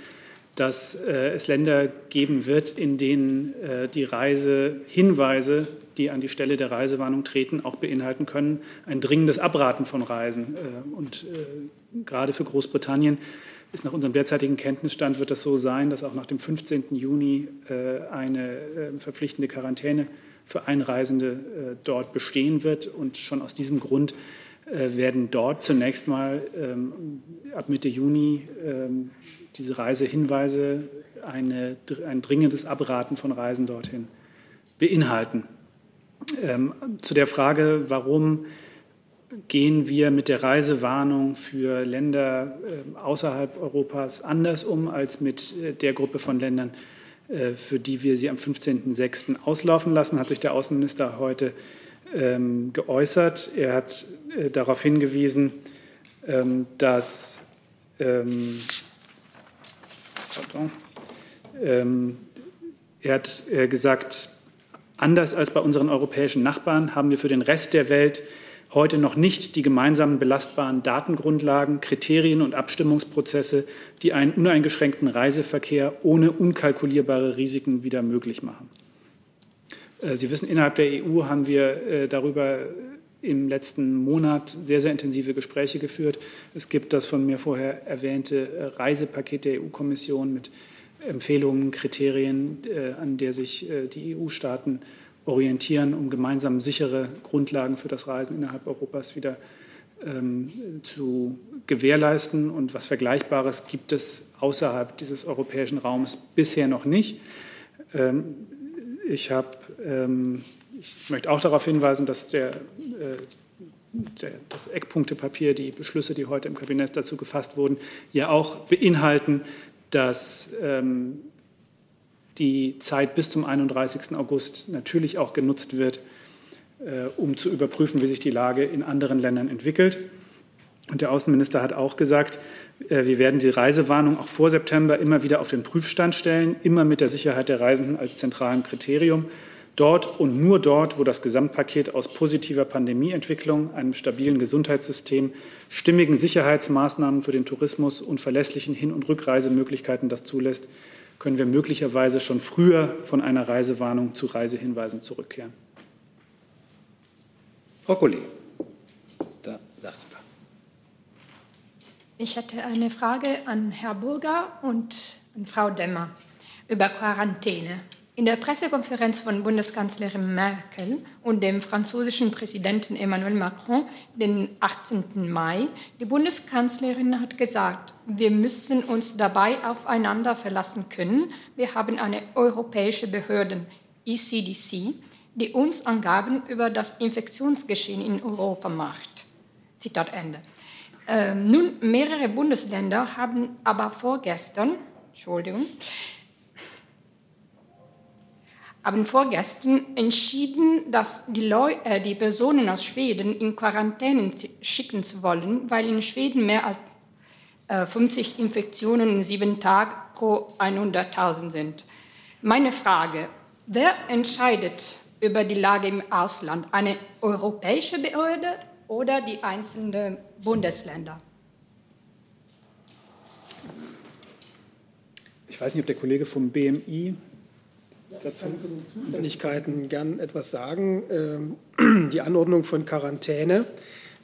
dass äh, es Länder geben wird, in denen äh, die Reisehinweise, die an die Stelle der Reisewarnung treten, auch beinhalten können, ein dringendes Abraten von Reisen. Äh, und äh, gerade für Großbritannien ist nach unserem derzeitigen Kenntnisstand wird das so sein, dass auch nach dem 15. Juni äh, eine äh, verpflichtende Quarantäne für Einreisende dort bestehen wird. Und schon aus diesem Grund werden dort zunächst mal ähm, ab Mitte Juni ähm, diese Reisehinweise eine, ein dringendes Abraten von Reisen dorthin beinhalten. Ähm, zu der Frage, warum gehen wir mit der Reisewarnung für Länder äh, außerhalb Europas anders um als mit äh, der Gruppe von Ländern, äh, für die wir sie am 15.06. auslaufen lassen, hat sich der Außenminister heute ähm, geäußert. Er hat äh, darauf hingewiesen, ähm, dass ähm, Pardon. Ähm, er hat äh, gesagt, anders als bei unseren europäischen Nachbarn haben wir für den Rest der Welt heute noch nicht die gemeinsamen belastbaren Datengrundlagen, Kriterien und Abstimmungsprozesse, die einen uneingeschränkten Reiseverkehr ohne unkalkulierbare Risiken wieder möglich machen. Äh, Sie wissen, innerhalb der EU haben wir äh, darüber im letzten Monat sehr, sehr intensive Gespräche geführt. Es gibt das von mir vorher erwähnte äh, Reisepaket der EU-Kommission mit Empfehlungen, Kriterien, äh, an der sich äh, die EU-Staaten orientieren, um gemeinsam sichere Grundlagen für das Reisen innerhalb Europas wieder ähm, zu gewährleisten. Und was Vergleichbares gibt es außerhalb dieses europäischen Raums bisher noch nicht. Ähm, ich habe ähm, ich möchte auch darauf hinweisen, dass der, äh, der, das Eckpunktepapier, die Beschlüsse, die heute im Kabinett dazu gefasst wurden, ja auch beinhalten, dass ähm, die Zeit bis zum 31. August natürlich auch genutzt wird, äh, um zu überprüfen, wie sich die Lage in anderen Ländern entwickelt. Und der Außenminister hat auch gesagt, äh, wir werden die Reisewarnung auch vor September immer wieder auf den Prüfstand stellen, immer mit der Sicherheit der Reisenden als zentralem Kriterium. Dort und nur dort, wo das Gesamtpaket aus positiver Pandemieentwicklung, einem stabilen Gesundheitssystem, stimmigen Sicherheitsmaßnahmen für den Tourismus und verlässlichen Hin- und Rückreisemöglichkeiten das zulässt, können wir möglicherweise schon früher von einer Reisewarnung zu Reisehinweisen zurückkehren. Frau Kollegin, da, da ist Ich hätte eine Frage an Herrn Burger und an Frau Demmer über Quarantäne. In der Pressekonferenz von Bundeskanzlerin Merkel und dem französischen Präsidenten Emmanuel Macron den 18. Mai, die Bundeskanzlerin hat gesagt, wir müssen uns dabei aufeinander verlassen können. Wir haben eine europäische Behörde, ECDC, die uns Angaben über das Infektionsgeschehen in Europa macht. Zitat Ende. Ähm, nun, mehrere Bundesländer haben aber vorgestern, Entschuldigung, haben vorgestern entschieden, dass die, Leu äh, die Personen aus Schweden in Quarantäne schicken zu wollen, weil in Schweden mehr als äh, 50 Infektionen in sieben Tagen pro 100.000 sind. Meine Frage, wer entscheidet über die Lage im Ausland? Eine europäische Behörde oder die einzelnen Bundesländer? Ich weiß nicht, ob der Kollege vom BMI dazu Zuständigkeiten gern etwas sagen. Ähm, die Anordnung von Quarantäne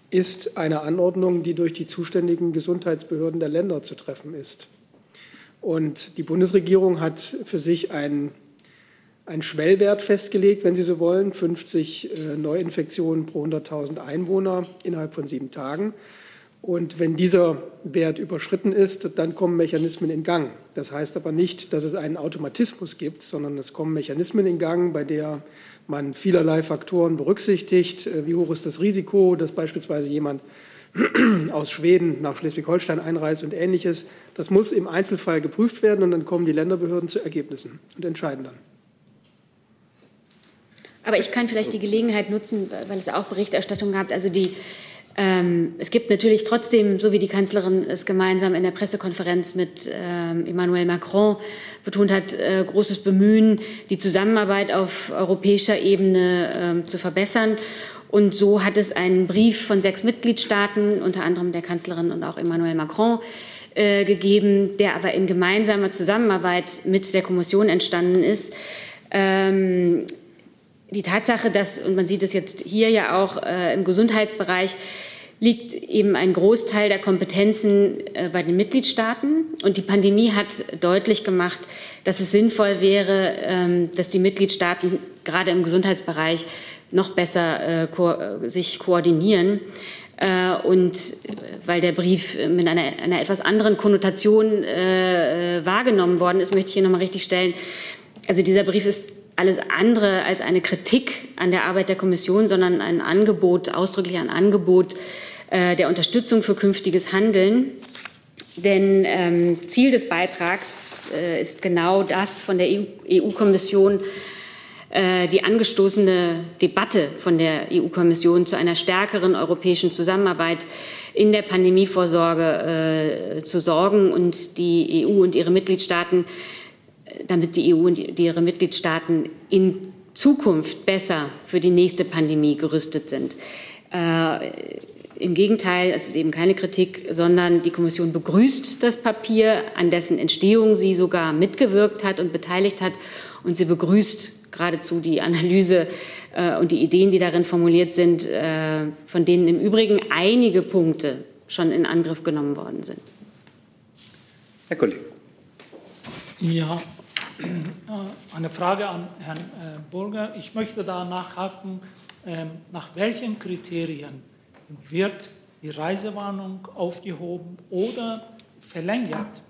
ist eine Anordnung, die durch die zuständigen Gesundheitsbehörden der Länder zu treffen ist. Und die Bundesregierung hat für sich einen, einen Schwellwert festgelegt, wenn Sie so wollen, 50 äh, Neuinfektionen pro 100.000 Einwohner innerhalb von sieben Tagen. Und wenn dieser Wert überschritten ist, dann kommen Mechanismen in Gang. Das heißt aber nicht, dass es einen Automatismus gibt, sondern es kommen Mechanismen in Gang, bei der man vielerlei Faktoren berücksichtigt. Äh, wie hoch ist das Risiko, dass beispielsweise jemand aus Schweden nach Schleswig-Holstein einreist und ähnliches. Das muss im Einzelfall geprüft werden und dann kommen die Länderbehörden zu Ergebnissen und entscheiden dann. Aber ich kann vielleicht die Gelegenheit nutzen, weil es auch Berichterstattung gab. Also die ähm, es gibt natürlich trotzdem, so wie die Kanzlerin es gemeinsam in der Pressekonferenz mit ähm, Emmanuel Macron betont hat, äh, großes Bemühen, die Zusammenarbeit auf europäischer Ebene äh, zu verbessern. Und so hat es einen Brief von sechs Mitgliedstaaten, unter anderem der Kanzlerin und auch Emmanuel Macron, äh, gegeben, der aber in gemeinsamer Zusammenarbeit mit der Kommission entstanden ist. Ähm, die Tatsache, dass, und man sieht es jetzt hier ja auch äh, im Gesundheitsbereich, liegt eben ein Großteil der Kompetenzen äh, bei den Mitgliedstaaten. Und die Pandemie hat deutlich gemacht, dass es sinnvoll wäre, ähm, dass die Mitgliedstaaten gerade im Gesundheitsbereich noch besser äh, ko sich koordinieren. Äh, und weil der Brief mit einer, einer etwas anderen Konnotation äh, wahrgenommen worden ist, möchte ich hier nochmal richtig stellen. Also dieser Brief ist alles andere als eine Kritik an der Arbeit der Kommission, sondern ein Angebot, ausdrücklich ein Angebot äh, der Unterstützung für künftiges Handeln. Denn ähm, Ziel des Beitrags äh, ist genau das von der EU-Kommission, e äh, die angestoßene Debatte von der EU-Kommission zu einer stärkeren europäischen Zusammenarbeit in der Pandemievorsorge äh, zu sorgen und die EU und ihre Mitgliedstaaten damit die EU und ihre Mitgliedstaaten in Zukunft besser für die nächste Pandemie gerüstet sind. Äh, Im Gegenteil, es ist eben keine Kritik, sondern die Kommission begrüßt das Papier, an dessen Entstehung sie sogar mitgewirkt hat und beteiligt hat. Und sie begrüßt geradezu die Analyse äh, und die Ideen, die darin formuliert sind, äh, von denen im Übrigen einige Punkte schon in Angriff genommen worden sind. Herr Kollege. Ja, eine Frage an Herrn äh, Burger. Ich möchte da nachhaken, ähm, nach welchen Kriterien wird die Reisewarnung aufgehoben oder verlängert?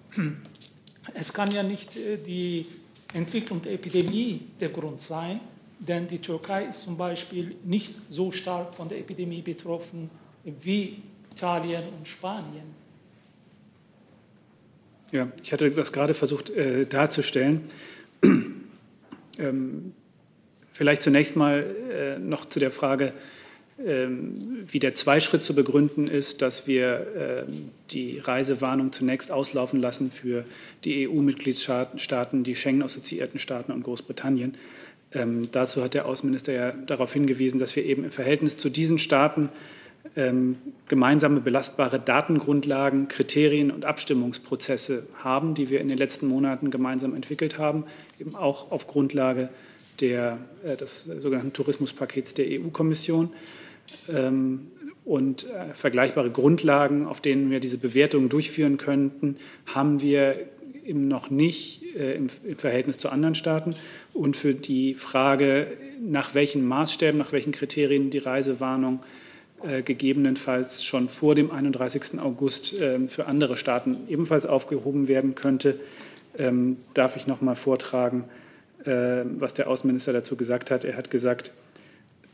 Es kann ja nicht äh, die Entwicklung der Epidemie der Grund sein, denn die Türkei ist zum Beispiel nicht so stark von der Epidemie betroffen wie Italien und Spanien. Ja, ich hatte das gerade versucht äh, darzustellen. ähm, vielleicht zunächst mal äh, noch zu der Frage, ähm, wie der Zweischritt zu begründen ist, dass wir ähm, die Reisewarnung zunächst auslaufen lassen für die EU-Mitgliedstaaten, die Schengen-assoziierten Staaten und Großbritannien. Ähm, dazu hat der Außenminister ja darauf hingewiesen, dass wir eben im Verhältnis zu diesen Staaten gemeinsame belastbare Datengrundlagen, Kriterien und Abstimmungsprozesse haben, die wir in den letzten Monaten gemeinsam entwickelt haben, eben auch auf Grundlage der, äh, des sogenannten Tourismuspakets der EU-Kommission. Ähm, und äh, vergleichbare Grundlagen, auf denen wir diese Bewertungen durchführen könnten, haben wir eben noch nicht äh, im, im Verhältnis zu anderen Staaten. Und für die Frage, nach welchen Maßstäben, nach welchen Kriterien die Reisewarnung gegebenenfalls schon vor dem 31. August äh, für andere Staaten ebenfalls aufgehoben werden könnte, ähm, darf ich noch mal vortragen, äh, was der Außenminister dazu gesagt hat. Er hat gesagt,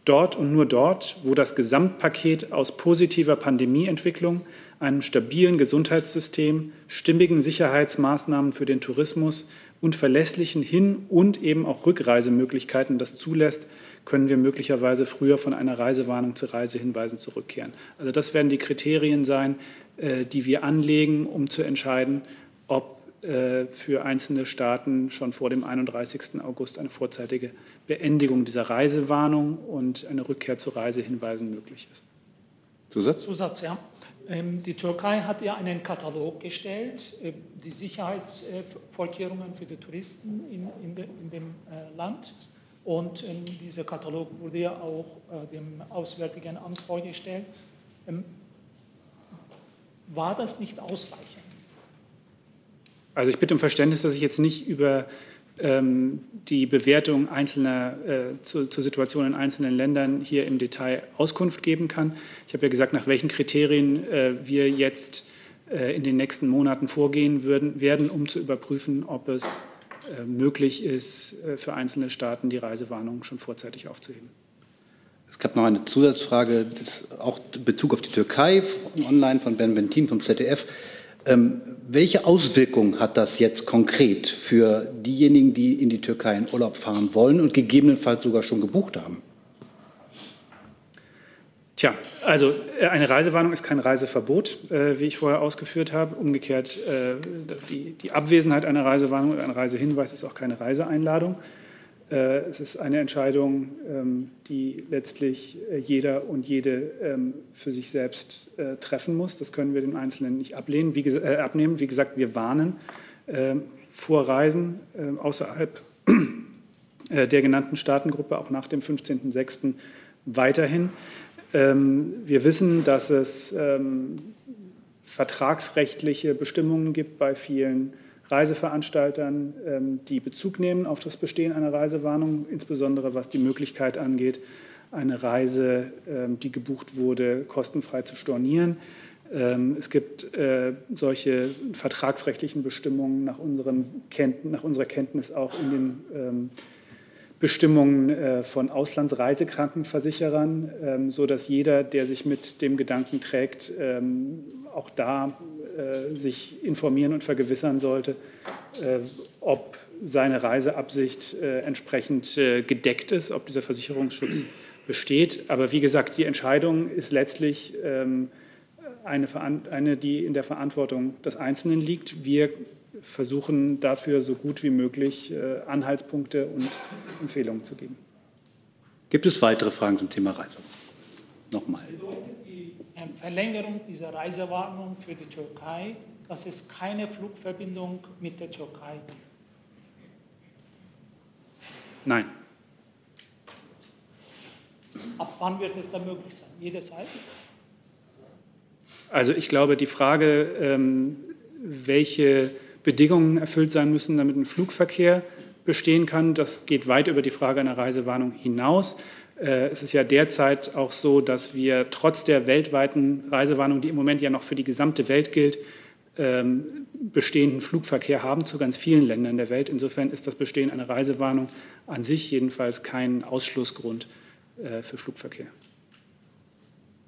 dort und nur dort, wo das Gesamtpaket aus positiver Pandemieentwicklung, einem stabilen Gesundheitssystem, stimmigen Sicherheitsmaßnahmen für den Tourismus und verlässlichen Hin- und eben auch Rückreisemöglichkeiten das zulässt, können wir möglicherweise früher von einer Reisewarnung zu Reisehinweisen zurückkehren. Also das werden die Kriterien sein, äh, die wir anlegen, um zu entscheiden, ob äh, für einzelne Staaten schon vor dem 31. August eine vorzeitige Beendigung dieser Reisewarnung und eine Rückkehr zu Reisehinweisen möglich ist. Zusatz? Zusatz, ja. Ähm, die Türkei hat ja einen Katalog gestellt, äh, die Sicherheitsvorkehrungen für die Touristen in, in, de, in dem äh, Land. Und ähm, dieser Katalog wurde ja auch dem Auswärtigen Amt vorgestellt. Ähm, war das nicht ausreichend? Also ich bitte um Verständnis, dass ich jetzt nicht über die Bewertung einzelner äh, zu, zur Situation in einzelnen Ländern hier im Detail Auskunft geben kann. Ich habe ja gesagt, nach welchen Kriterien äh, wir jetzt äh, in den nächsten Monaten vorgehen würden, werden, um zu überprüfen, ob es äh, möglich ist, äh, für einzelne Staaten die Reisewarnung schon vorzeitig aufzuheben. Es gab noch eine Zusatzfrage, auch Bezug auf die Türkei, online von Ben Bentin vom ZDF. Ähm, welche Auswirkungen hat das jetzt konkret für diejenigen, die in die Türkei in Urlaub fahren wollen und gegebenenfalls sogar schon gebucht haben? Tja, also äh, eine Reisewarnung ist kein Reiseverbot, äh, wie ich vorher ausgeführt habe. Umgekehrt, äh, die, die, Abwesenheit einer Reisewarnung oder ein Reisehinweis ist auch keine Reiseeinladung. Äh, es ist eine Entscheidung, ähm, die letztlich äh, jeder und jede ähm, für sich selbst äh, treffen muss. Das können wir den Einzelnen nicht ablehnen, wie, äh, abnehmen. Wie gesagt, wir warnen äh, vor Reisen außerhalb der genannten Staatengruppe auch nach dem 15.06. weiterhin. Ähm, wir wissen, dass es ähm, vertragsrechtliche Bestimmungen gibt bei vielen Reiseveranstaltern, ähm, die Bezug nehmen auf das Bestehen einer Reisewarnung, insbesondere was die Möglichkeit angeht, eine Reise, ähm, die gebucht wurde, kostenfrei zu stornieren. Ähm, es gibt äh, solche vertragsrechtlichen Bestimmungen nach, unserem nach unserer Kenntnis auch in den Bestimmungen äh, von Auslandsreisekrankenversicherern, sodass jeder, der sich mit dem Gedanken trägt, auch da äh, sich informieren und vergewissern sollte, äh, ob seine Reiseabsicht äh, entsprechend gedeckt ist, ob dieser Versicherungsschutz besteht. Aber wie gesagt, die Entscheidung ist letztlich ähm, eine, eine, die in der Verantwortung des Einzelnen liegt. Wir versuchen dafür so gut wie möglich Anhaltspunkte und Empfehlungen zu geben. Gibt es weitere Fragen zum Thema Reise? Nochmal. Verlängerung dieser Reisewarnung für die Türkei, dass es keine Flugverbindung mit der Türkei gibt? Nein. Ab wann wird es dann möglich sein? Jederzeit? Also ich glaube, die Frage, ähm, welche Bedingungen erfüllt sein müssen, damit ein Flugverkehr bestehen kann, das geht weit über die Frage einer Reisewarnung hinaus. Äh, es ist ja derzeit auch so, dass wir trotz der weltweiten Reisewarnung, die im Moment ja noch für die gesamte Welt gilt, ähm, bestehenden Flugverkehr haben zu ganz vielen Ländern der Welt. Insofern ist das Bestehen einer Reisewarnung an sich jedenfalls kein Ausschlussgrund äh, für Flugverkehr.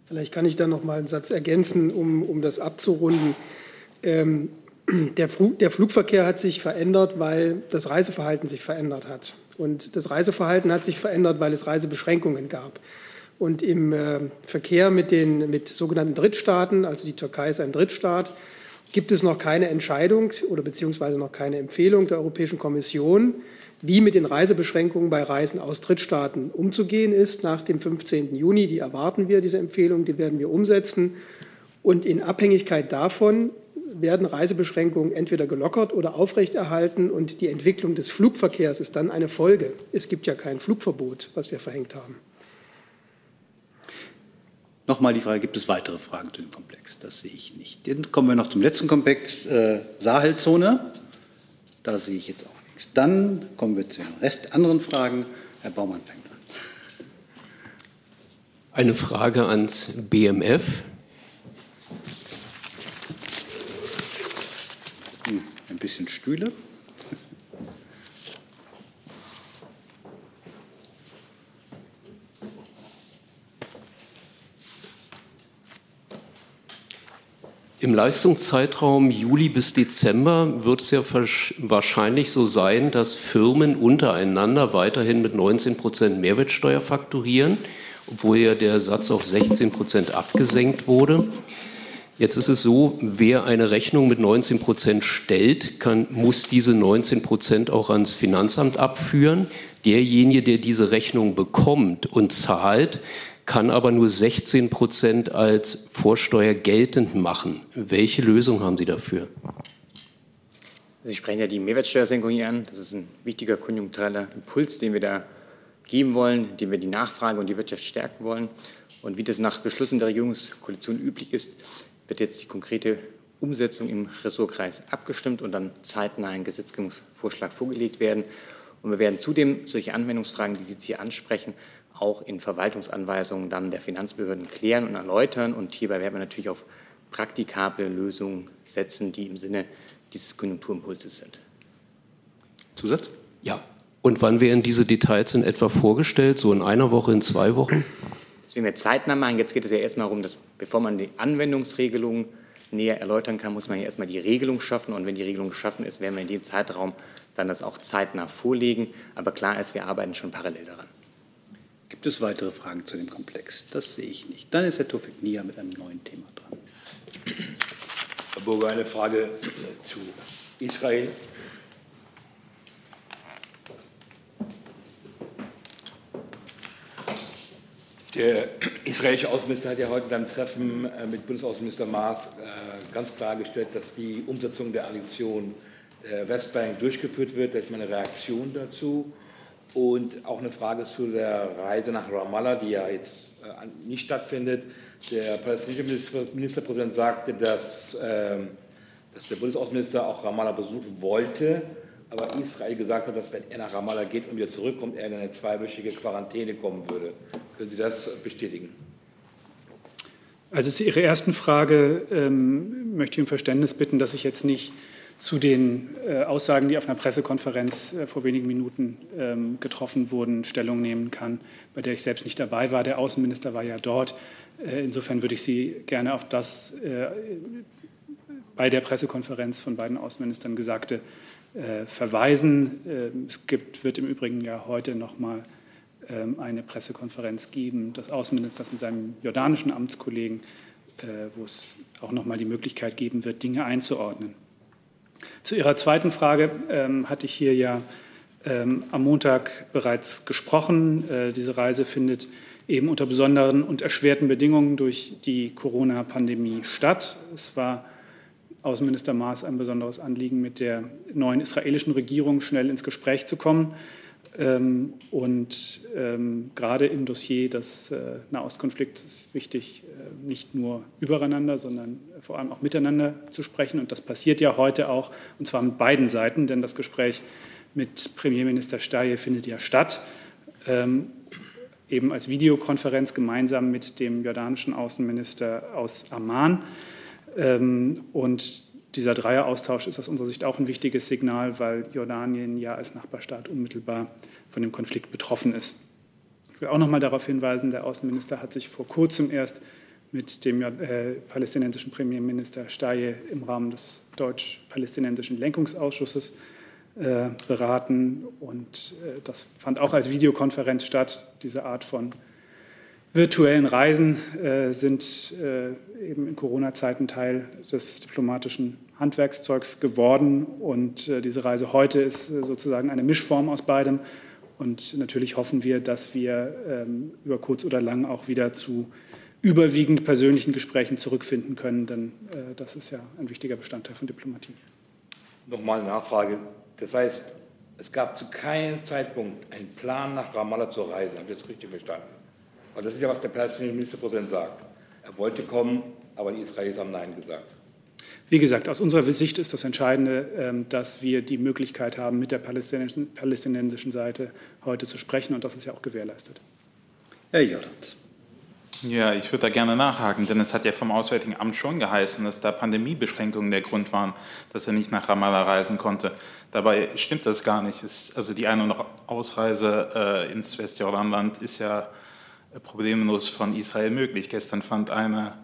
Vielleicht kann ich da noch mal einen Satz ergänzen, um, um das abzurunden. Ähm, der, der Flugverkehr hat sich verändert, weil das Reiseverhalten sich verändert hat. Und das Reiseverhalten hat sich verändert, weil es Reisebeschränkungen gab. Und im äh, Verkehr mit den mit sogenannten Drittstaaten, also die Türkei ist ein Drittstaat, gibt es noch keine Entscheidung oder beziehungsweise noch keine Empfehlung der Europäischen Kommission, wie mit den Reisebeschränkungen bei Reisen aus Drittstaaten umzugehen ist nach dem 15. Juni. Die erwarten wir, diese Empfehlung, die werden wir umsetzen. Und in Abhängigkeit davon werden Reisebeschränkungen entweder gelockert oder aufrechterhalten und die Entwicklung des Flugverkehrs ist dann eine Folge. Es gibt ja kein Flugverbot, was wir verhängt haben. Nochmal die Frage, gibt es weitere Fragen zu dem Komplex? Das sehe ich nicht. Dann kommen wir noch zum letzten Komplex, äh, Sahelzone. Da sehe ich jetzt auch nichts. Dann kommen wir zu den Rest anderen Fragen. Herr Baumann fängt an. Eine Frage ans BMF. ein bisschen Stühle. Im Leistungszeitraum Juli bis Dezember wird es ja wahrscheinlich so sein, dass Firmen untereinander weiterhin mit 19 Prozent Mehrwertsteuer fakturieren, obwohl ja der Satz auf 16 Prozent abgesenkt wurde. Jetzt ist es so, wer eine Rechnung mit 19 Prozent stellt, kann, muss diese 19 Prozent auch ans Finanzamt abführen. Derjenige, der diese Rechnung bekommt und zahlt, kann aber nur 16 Prozent als Vorsteuer geltend machen. Welche Lösung haben Sie dafür? Sie sprechen ja die Mehrwertsteuersenkung hier an. Das ist ein wichtiger konjunktureller Impuls, den wir da geben wollen, den wir die Nachfrage und die Wirtschaft stärken wollen. Und wie das nach Beschlüssen der Regierungskoalition üblich ist, wird jetzt die konkrete Umsetzung im Ressortkreis abgestimmt und dann zeitnah ein Gesetzgebungsvorschlag vorgelegt werden. Und wir werden zudem solche Anwendungsfragen, die Sie jetzt hier ansprechen, auch in Verwaltungsanweisungen dann der Finanzbehörden klären und erläutern. Und hierbei werden wir natürlich auf praktikable Lösungen setzen, die im Sinne dieses Konjunkturimpulses sind. Zusatz? Ja. Und wann werden diese Details in etwa vorgestellt? So in einer Woche, in zwei Wochen? Das werden wir zeitnah machen. Jetzt geht es ja erstmal darum, dass bevor man die Anwendungsregelungen näher erläutern kann, muss man ja erstmal die Regelung schaffen. Und wenn die Regelung geschaffen ist, werden wir in dem Zeitraum dann das auch zeitnah vorlegen. Aber klar ist, wir arbeiten schon parallel daran. Gibt es weitere Fragen zu dem Komplex? Das sehe ich nicht. Dann ist Herr Tofik Nia mit einem neuen Thema dran. Herr Burger, eine Frage zu Israel. Der israelische Außenminister hat ja heute in seinem Treffen äh, mit Bundesaußenminister Maas äh, ganz klargestellt, dass die Umsetzung der Annexion der Westbank durchgeführt wird. Da ist meine Reaktion dazu. Und auch eine Frage zu der Reise nach Ramallah, die ja jetzt äh, nicht stattfindet. Der palästinensische Ministerpräsident sagte, dass, ähm, dass der Bundesaußenminister auch Ramallah besuchen wollte, aber Israel gesagt hat, dass wenn er nach Ramallah geht und wieder zurückkommt, er in eine zweiwöchige Quarantäne kommen würde. Können Sie das bestätigen? Also zu Ihrer ersten Frage ähm, möchte ich um Verständnis bitten, dass ich jetzt nicht zu den äh, Aussagen, die auf einer Pressekonferenz äh, vor wenigen Minuten ähm, getroffen wurden, Stellung nehmen kann, bei der ich selbst nicht dabei war. Der Außenminister war ja dort. Äh, insofern würde ich Sie gerne auf das äh, bei der Pressekonferenz von beiden Außenministern Gesagte äh, verweisen. Ähm, es gibt, wird im Übrigen ja heute noch mal ähm, eine Pressekonferenz geben des Außenministers mit seinem jordanischen Amtskollegen, äh, wo es auch noch mal die Möglichkeit geben wird, Dinge einzuordnen. Zu Ihrer zweiten Frage ähm, hatte ich hier ja ähm, am Montag bereits gesprochen. Äh, diese Reise findet eben unter besonderen und erschwerten Bedingungen durch die Corona-Pandemie statt. Es war Außenminister Maas ein besonderes Anliegen, mit der neuen israelischen Regierung schnell ins Gespräch zu kommen. Ähm, und ähm, gerade im Dossier des äh, Nahostkonflikts ist wichtig, äh, nicht nur übereinander, sondern vor allem auch miteinander zu sprechen. Und das passiert ja heute auch, und zwar mit beiden Seiten, denn das Gespräch mit Premierminister Steyer findet ja statt, ähm, eben als Videokonferenz gemeinsam mit dem jordanischen Außenminister aus Amman. Und dieser Dreieraustausch ist aus unserer Sicht auch ein wichtiges Signal, weil Jordanien ja als Nachbarstaat unmittelbar von dem Konflikt betroffen ist. Ich will auch noch mal darauf hinweisen, der Außenminister hat sich vor kurzem erst mit dem äh, palästinensischen Premierminister Staye im Rahmen des deutsch-palästinensischen Lenkungsausschusses äh, beraten. Und äh, das fand auch als Videokonferenz statt. Diese Art von virtuellen Reisen äh, sind äh, eben in Corona-Zeiten Teil des diplomatischen Handwerkszeugs geworden. Und äh, diese Reise heute ist äh, sozusagen eine Mischform aus beidem. Und natürlich hoffen wir, dass wir ähm, über kurz oder lang auch wieder zu überwiegend persönlichen Gesprächen zurückfinden können, denn äh, das ist ja ein wichtiger Bestandteil von Diplomatie. Nochmal eine Nachfrage. Das heißt, es gab zu keinem Zeitpunkt einen Plan, nach Ramallah zu reisen. Habe ich das richtig verstanden? Und das ist ja, was der palästinensische Ministerpräsident sagt. Er wollte kommen, aber die Israelis haben Nein gesagt. Wie gesagt, aus unserer Sicht ist das Entscheidende, ähm, dass wir die Möglichkeit haben, mit der palästinensischen Seite heute zu sprechen. Und das ist ja auch gewährleistet. Herr Jordans. Ja, ich würde da gerne nachhaken, denn es hat ja vom Auswärtigen Amt schon geheißen, dass da Pandemiebeschränkungen der Grund waren, dass er nicht nach Ramallah reisen konnte. Dabei stimmt das gar nicht. Es, also die Ein- und Ausreise äh, ins Westjordanland ist ja problemlos von Israel möglich. Gestern fand eine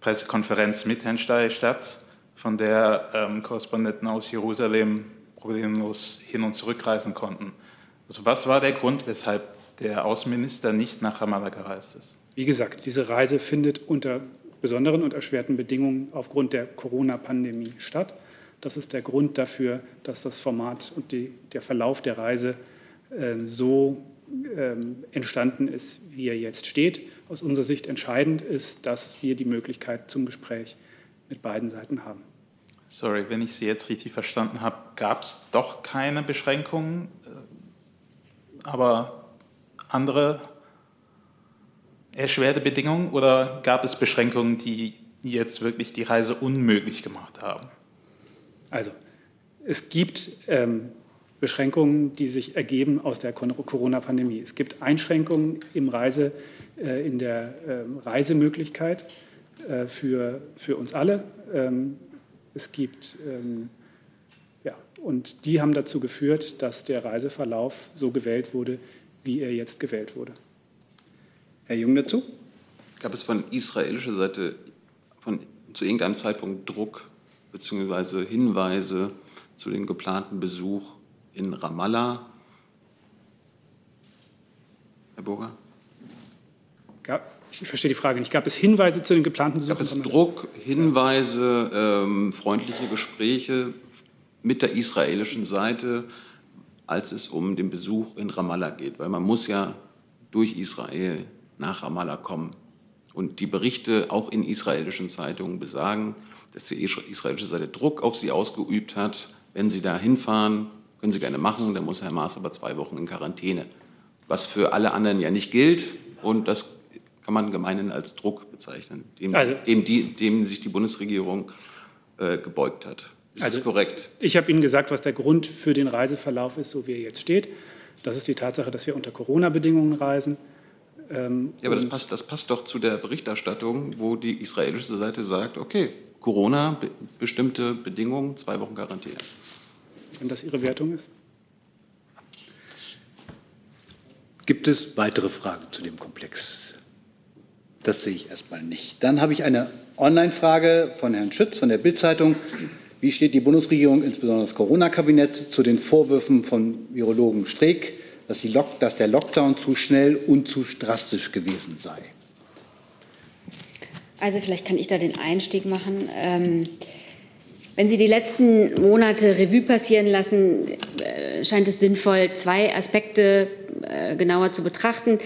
Pressekonferenz mit Herrn Steyer statt, von der ähm, Korrespondenten aus Jerusalem problemlos hin und zurückreisen konnten. Also was war der Grund, weshalb der Außenminister nicht nach Ramallah gereist ist? Wie gesagt, diese Reise findet unter besonderen und erschwerten Bedingungen aufgrund der Corona-Pandemie statt. Das ist der Grund dafür, dass das Format und die, der Verlauf der Reise äh, so entstanden ist, wie er jetzt steht. Aus unserer Sicht entscheidend ist, dass wir die Möglichkeit zum Gespräch mit beiden Seiten haben. Sorry, wenn ich Sie jetzt richtig verstanden habe, gab es doch keine Beschränkungen, äh, aber andere erschwerte Bedingungen oder gab es Beschränkungen, die jetzt wirklich die Reise unmöglich gemacht haben? Also, es gibt ähm, Beschränkungen, die sich ergeben aus der Corona-Pandemie. Es gibt Einschränkungen im Reise, äh, in der äh, Reisemöglichkeit äh, für, für uns alle. Ähm, es gibt, ähm, ja, und die haben dazu geführt, dass der Reiseverlauf so gewählt wurde, wie er jetzt gewählt wurde. Herr Jung dazu? Gab es von israelischer Seite von, zu irgendeinem Zeitpunkt Druck bzw. Hinweise zu dem geplanten Besuch in Ramallah? Herr Burger? Ja, ich verstehe die Frage nicht. Gab es Hinweise zu den geplanten Besuchen? Gab es Druck, Hinweise, ähm, freundliche Gespräche mit der israelischen Seite, als es um den Besuch in Ramallah geht? Weil man muss ja durch Israel nach Ramallah kommen. Und die Berichte auch in israelischen Zeitungen besagen, dass die israelische Seite Druck auf sie ausgeübt hat. Wenn sie da hinfahren, können sie gerne machen, dann muss Herr Maas aber zwei Wochen in Quarantäne. Was für alle anderen ja nicht gilt. Und das kann man gemeinhin als Druck bezeichnen, dem, also, dem, die, dem sich die Bundesregierung äh, gebeugt hat. Ist also, das korrekt? Ich habe Ihnen gesagt, was der Grund für den Reiseverlauf ist, so wie er jetzt steht. Das ist die Tatsache, dass wir unter Corona-Bedingungen reisen. Ähm, ja, aber das passt, das passt doch zu der Berichterstattung, wo die israelische Seite sagt, okay, Corona, be bestimmte Bedingungen, zwei Wochen Quarantäne. Wenn das Ihre Wertung ist? Gibt es weitere Fragen zu dem Komplex? Das sehe ich erstmal nicht. Dann habe ich eine Online-Frage von Herrn Schütz von der Bild-Zeitung. Wie steht die Bundesregierung, insbesondere das Corona-Kabinett, zu den Vorwürfen von Virologen Streeck, dass, dass der Lockdown zu schnell und zu drastisch gewesen sei? Also vielleicht kann ich da den Einstieg machen. Ähm, wenn Sie die letzten Monate Revue passieren lassen, äh, scheint es sinnvoll, zwei Aspekte äh, genauer zu betrachten.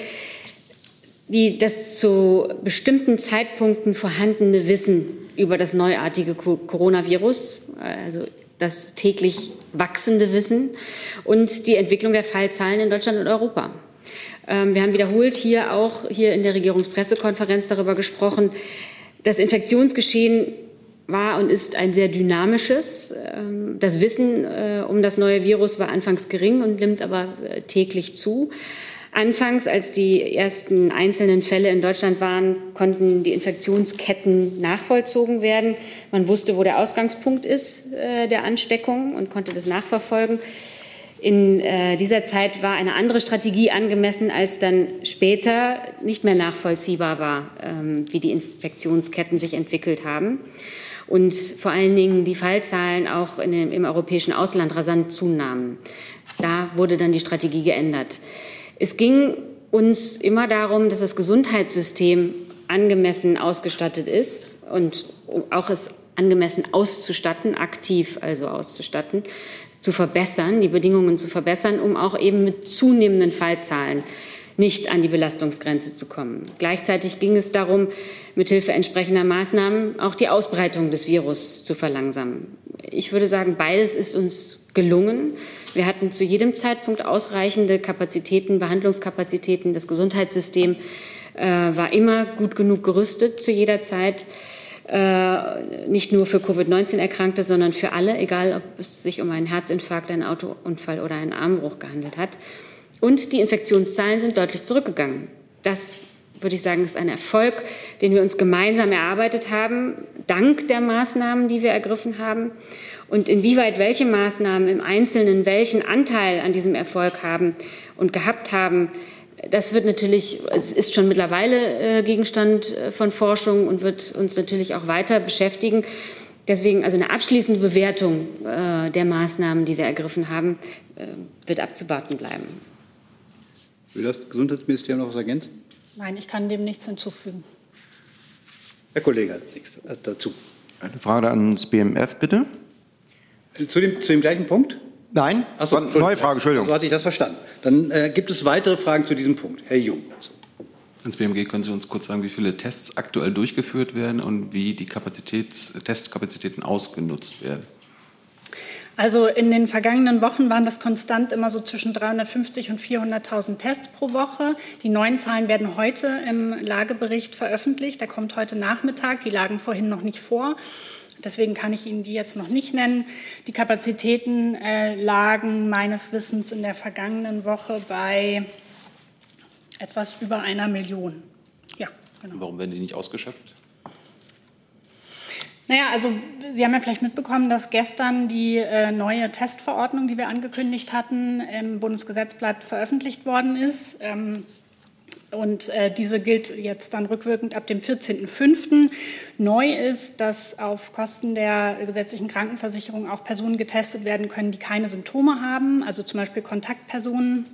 Die, das zu bestimmten Zeitpunkten vorhandene Wissen über das neuartige Coronavirus, also das täglich wachsende Wissen und die Entwicklung der Fallzahlen in Deutschland und Europa. Ähm, wir haben wiederholt hier auch hier in der Regierungspressekonferenz darüber gesprochen, das Infektionsgeschehen war und ist ein sehr dynamisches. Ähm, das Wissen äh, um das neue Virus war anfangs gering und nimmt aber äh, täglich zu. Anfangs, als die ersten einzelnen Fälle in Deutschland waren, konnten die Infektionsketten nachvollzogen werden. Man wusste, wo der Ausgangspunkt ist äh, der Ansteckung und konnte das nachverfolgen. In äh, dieser Zeit war eine andere Strategie angemessen, als dann später nicht mehr nachvollziehbar war, ähm, wie die Infektionsketten sich entwickelt haben und vor allen Dingen die Fallzahlen auch dem, im europäischen Ausland rasant zunahmen. Da wurde dann die Strategie geändert. Es ging uns immer darum, dass das Gesundheitssystem angemessen ausgestattet ist und auch es angemessen auszustatten, aktiv also auszustatten, zu verbessern, die Bedingungen zu verbessern, um auch eben mit zunehmenden Fallzahlen nicht an die Belastungsgrenze zu kommen. Gleichzeitig ging es darum, mithilfe entsprechender Maßnahmen auch die Ausbreitung des Virus zu verlangsamen. Ich würde sagen, beides ist uns gelungen. Wir hatten zu jedem Zeitpunkt ausreichende Kapazitäten, Behandlungskapazitäten. Das Gesundheitssystem äh, war immer gut genug gerüstet zu jeder Zeit. Äh, nicht nur für Covid-19-Erkrankte, sondern für alle, egal ob es sich um einen Herzinfarkt, einen Autounfall oder einen Armbruch gehandelt hat. Und die Infektionszahlen sind deutlich zurückgegangen. Das würde ich sagen, ist ein Erfolg, den wir uns gemeinsam erarbeitet haben, dank der Maßnahmen, die wir ergriffen haben. Und inwieweit welche Maßnahmen im Einzelnen welchen Anteil an diesem Erfolg haben und gehabt haben, Das wird natürlich, es ist schon mittlerweile äh, Gegenstand äh, von Forschung und wird uns natürlich auch weiter beschäftigen. Deswegen also eine abschließende Bewertung äh, der Maßnahmen, die wir ergriffen haben, wird abzuwarten bleiben. Will das Gesundheitsministerium noch was ergänzen? Nein, ich kann dem nichts hinzufügen. Herr Kollege als nächstes äh, dazu. Eine Frage ans BMF, bitte. Zu dem, zu dem gleichen Punkt? Nein, Achso, neue Frage, Entschuldigung. So hatte ich das verstanden. Dann äh, gibt es weitere Fragen zu diesem Punkt. Herr Jung. Ins BMG können Sie uns kurz sagen, wie viele Tests aktuell durchgeführt werden und wie die Kapazitäts Testkapazitäten ausgenutzt werden? Also in den vergangenen Wochen waren das konstant immer so zwischen 350 und 400.000 Tests pro Woche. Die neuen Zahlen werden heute im Lagebericht veröffentlicht. Der kommt heute Nachmittag. Die lagen vorhin noch nicht vor. Deswegen kann ich Ihnen die jetzt noch nicht nennen. Die Kapazitäten äh, lagen meines Wissens in der vergangenen Woche bei etwas über einer Million. Ja, genau. Warum werden die nicht ausgeschöpft? Naja, also Sie haben ja vielleicht mitbekommen, dass gestern die äh, neue Testverordnung, die wir angekündigt hatten, im Bundesgesetzblatt veröffentlicht worden ist. Ähm, und äh, diese gilt jetzt dann rückwirkend ab dem 14.05. Neu ist, dass auf Kosten der gesetzlichen Krankenversicherung auch Personen getestet werden können, die keine Symptome haben, also zum Beispiel Kontaktpersonen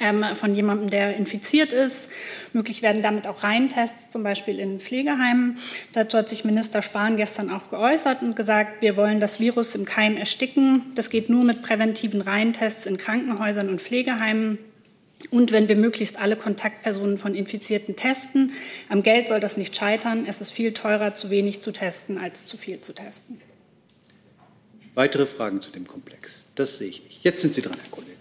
ähm, von jemandem, der infiziert ist. Möglich werden damit auch Reihentests, zum Beispiel in Pflegeheimen. Dazu hat sich Minister Spahn gestern auch geäußert und gesagt, wir wollen das Virus im Keim ersticken. Das geht nur mit präventiven Reihentests in Krankenhäusern und Pflegeheimen. Und wenn wir möglichst alle Kontaktpersonen von Infizierten testen, am Geld soll das nicht scheitern. Es ist viel teurer, zu wenig zu testen, als zu viel zu testen. Weitere Fragen zu dem Komplex? Das sehe ich nicht. Jetzt sind Sie dran, Herr Kollege.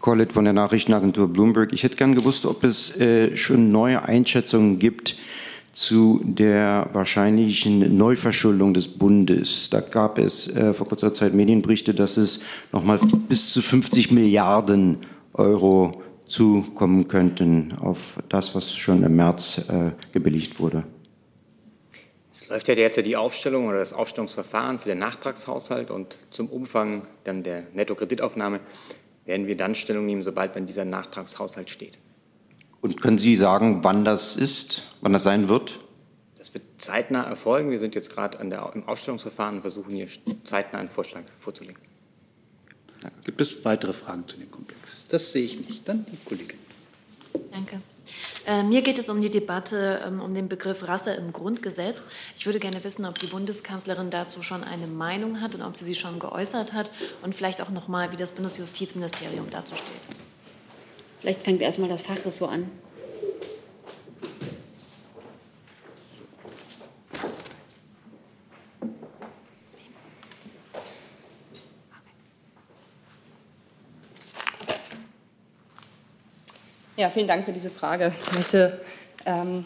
Collet von der Nachrichtenagentur Bloomberg. Ich hätte gern gewusst, ob es äh, schon neue Einschätzungen gibt zu der wahrscheinlichen Neuverschuldung des Bundes. Da gab es äh, vor kurzer Zeit Medienberichte, dass es noch mal bis zu 50 Milliarden Euro zukommen könnten auf das, was schon im März äh, gebilligt wurde. Es läuft ja derzeit die Aufstellung oder das Aufstellungsverfahren für den Nachtragshaushalt und zum Umfang dann der Nettokreditaufnahme werden wir dann Stellung nehmen, sobald dann dieser Nachtragshaushalt steht. Und können Sie sagen, wann das ist, wann das sein wird? Das wird zeitnah erfolgen. Wir sind jetzt gerade im Ausstellungsverfahren und versuchen hier zeitnah einen Vorschlag vorzulegen. Gibt es weitere Fragen zu dem Komplex? Das sehe ich nicht. Dann die Kollegin. Danke. Äh, mir geht es um die Debatte ähm, um den Begriff Rasse im Grundgesetz. Ich würde gerne wissen, ob die Bundeskanzlerin dazu schon eine Meinung hat und ob sie sie schon geäußert hat und vielleicht auch noch mal, wie das Bundesjustizministerium dazu steht. Vielleicht fängt erstmal das Fachressort an. Ja, vielen Dank für diese Frage. Ich möchte ähm,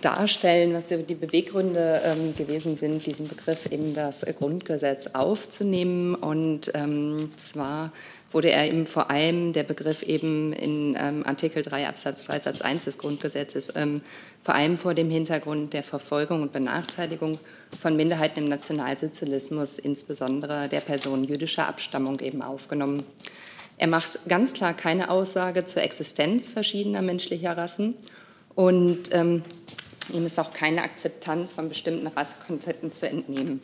darstellen, was die Beweggründe ähm, gewesen sind, diesen Begriff in das Grundgesetz aufzunehmen. Und ähm, zwar wurde er eben vor allem der Begriff eben in ähm, Artikel 3 Absatz 3 Satz 1 des Grundgesetzes ähm, vor allem vor dem Hintergrund der Verfolgung und Benachteiligung von Minderheiten im Nationalsozialismus, insbesondere der Personen jüdischer Abstammung eben aufgenommen. Er macht ganz klar keine Aussage zur Existenz verschiedener menschlicher Rassen und ähm, ihm ist auch keine Akzeptanz von bestimmten Rassekonzepten zu entnehmen.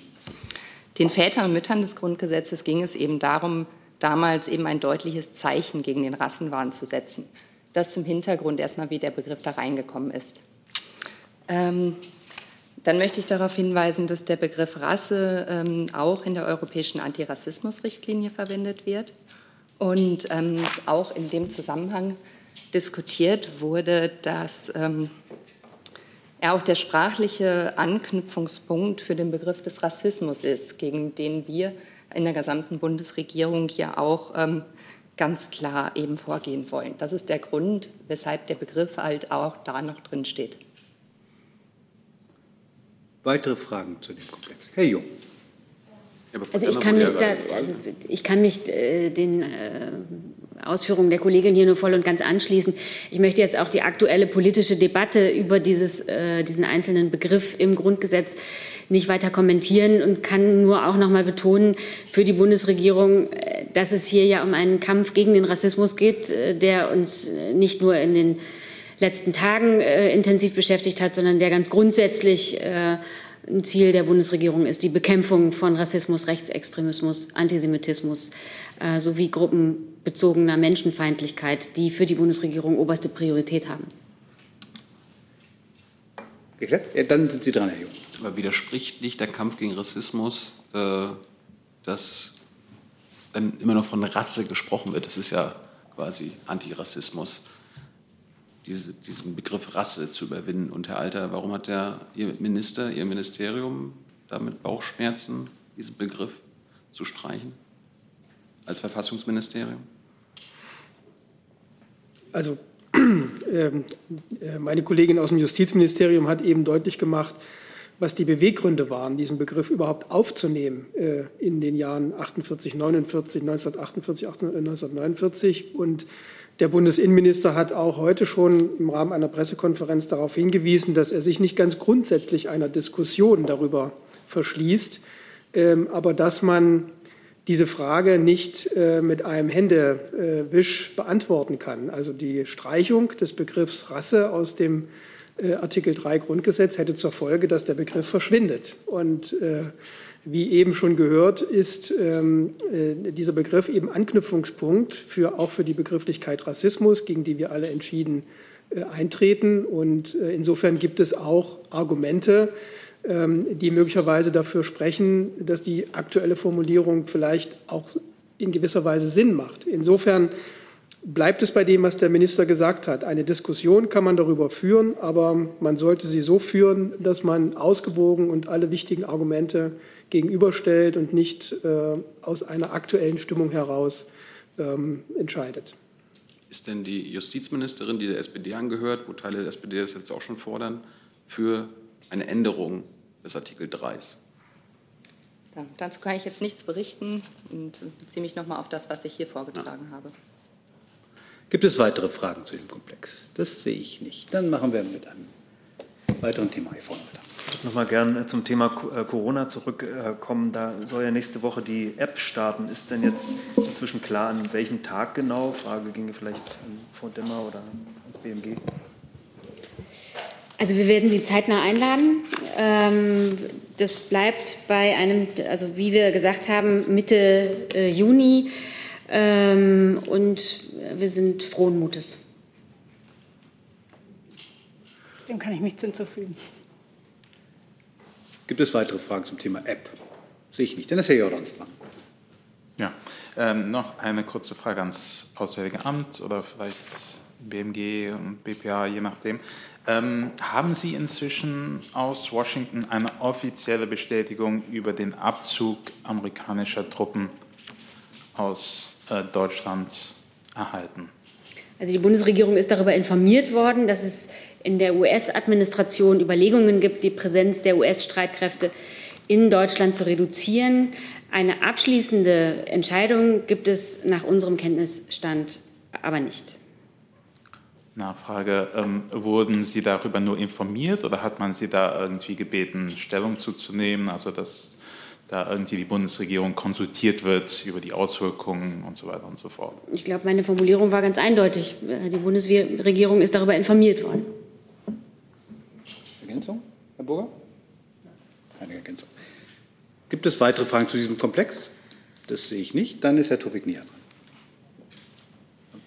Den Vätern und Müttern des Grundgesetzes ging es eben darum, damals eben ein deutliches Zeichen gegen den Rassenwahn zu setzen. Das zum Hintergrund erstmal, wie der Begriff da reingekommen ist. Ähm, dann möchte ich darauf hinweisen, dass der Begriff Rasse ähm, auch in der europäischen Antirassismusrichtlinie verwendet wird und ähm, auch in dem Zusammenhang diskutiert wurde, dass ähm, er auch der sprachliche Anknüpfungspunkt für den Begriff des Rassismus ist, gegen den wir in der gesamten Bundesregierung ja auch ähm, ganz klar eben vorgehen wollen. Das ist der Grund, weshalb der Begriff halt auch da noch drin steht. Weitere Fragen zu dem Komplex? Herr Jung. Also ich kann mich, da, also ich kann mich äh, den äh, Ausführungen der Kollegin hier nur voll und ganz anschließen. Ich möchte jetzt auch die aktuelle politische Debatte über dieses, äh, diesen einzelnen Begriff im Grundgesetz nicht weiter kommentieren und kann nur auch noch mal betonen für die Bundesregierung, äh, dass es hier ja um einen Kampf gegen den Rassismus geht, äh, der uns nicht nur in den letzten Tagen äh, intensiv beschäftigt hat, sondern der ganz grundsätzlich äh, ein Ziel der Bundesregierung ist, die Bekämpfung von Rassismus, Rechtsextremismus, Antisemitismus äh, sowie gruppenbezogener Menschenfeindlichkeit, die für die Bundesregierung oberste Priorität haben. Ja, dann sind Sie dran, Herr Jung. Aber widerspricht nicht der Kampf gegen Rassismus, äh, dass dann immer noch von Rasse gesprochen wird? Das ist ja quasi Antirassismus diese, diesen Begriff Rasse zu überwinden. Und Herr Alter, warum hat der, Ihr Minister, Ihr Ministerium damit Bauchschmerzen, diesen Begriff zu streichen als Verfassungsministerium? Also ähm, äh, meine Kollegin aus dem Justizministerium hat eben deutlich gemacht, was die Beweggründe waren, diesen Begriff überhaupt aufzunehmen äh, in den Jahren 48, 49, 1948, 1949 und der Bundesinnenminister hat auch heute schon im Rahmen einer Pressekonferenz darauf hingewiesen, dass er sich nicht ganz grundsätzlich einer Diskussion darüber verschließt, ähm, aber dass man diese Frage nicht äh, mit einem Händewisch beantworten kann. Also die Streichung des Begriffs Rasse aus dem äh, Artikel 3 Grundgesetz hätte zur Folge, dass der Begriff verschwindet. Und äh, wie eben schon gehört, ist ähm, äh, dieser Begriff eben Anknüpfungspunkt für, auch für die Begrifflichkeit Rassismus, gegen die wir alle entschieden äh, eintreten. Und äh, insofern gibt es auch Argumente, ähm, die möglicherweise dafür sprechen, dass die aktuelle Formulierung vielleicht auch in gewisser Weise Sinn macht. Insofern bleibt es bei dem, was der Minister gesagt hat. Eine Diskussion kann man darüber führen, aber man sollte sie so führen, dass man ausgewogen und alle wichtigen Argumente gegenüberstellt und nicht äh, aus einer aktuellen Stimmung heraus ähm, entscheidet. Ist denn die Justizministerin, die der SPD angehört, wo Teile der SPD das jetzt auch schon fordern, für eine Änderung des Artikel 3? Ja, dazu kann ich jetzt nichts berichten und beziehe mich noch mal auf das, was ich hier vorgetragen ja. habe. Gibt es weitere Fragen zu dem Komplex? Das sehe ich nicht. Dann machen wir mit einem weiteren Thema hier vorne weiter. Ich würde noch mal gerne zum Thema äh, Corona zurückkommen. Da soll ja nächste Woche die App starten. Ist denn jetzt inzwischen klar, an welchem Tag genau? Frage ginge vielleicht an Frau Demmer oder ans BMG. Also wir werden Sie zeitnah einladen. Ähm, das bleibt bei einem, also wie wir gesagt haben, Mitte äh, Juni. Ähm, und wir sind frohen Mutes. Dem kann ich nichts hinzufügen. Gibt es weitere Fragen zum Thema App? Sehe ich nicht. Dann ist Herr Jordans dran. Ja, ähm, noch eine kurze Frage ans Auswärtige Amt oder vielleicht BMG und BPA, je nachdem. Ähm, haben Sie inzwischen aus Washington eine offizielle Bestätigung über den Abzug amerikanischer Truppen aus äh, Deutschland erhalten? Also die Bundesregierung ist darüber informiert worden, dass es in der US-Administration Überlegungen gibt, die Präsenz der US-Streitkräfte in Deutschland zu reduzieren. Eine abschließende Entscheidung gibt es nach unserem Kenntnisstand aber nicht. Nachfrage, ähm, wurden Sie darüber nur informiert oder hat man Sie da irgendwie gebeten, Stellung zuzunehmen? Also dass da irgendwie die Bundesregierung konsultiert wird über die Auswirkungen und so weiter und so fort. Ich glaube, meine Formulierung war ganz eindeutig. Die Bundesregierung ist darüber informiert worden. Ergänzung, Herr Burger? Keine Ergänzung. Gibt es weitere Fragen zu diesem Komplex? Das sehe ich nicht. Dann ist Herr Tufik näher dran.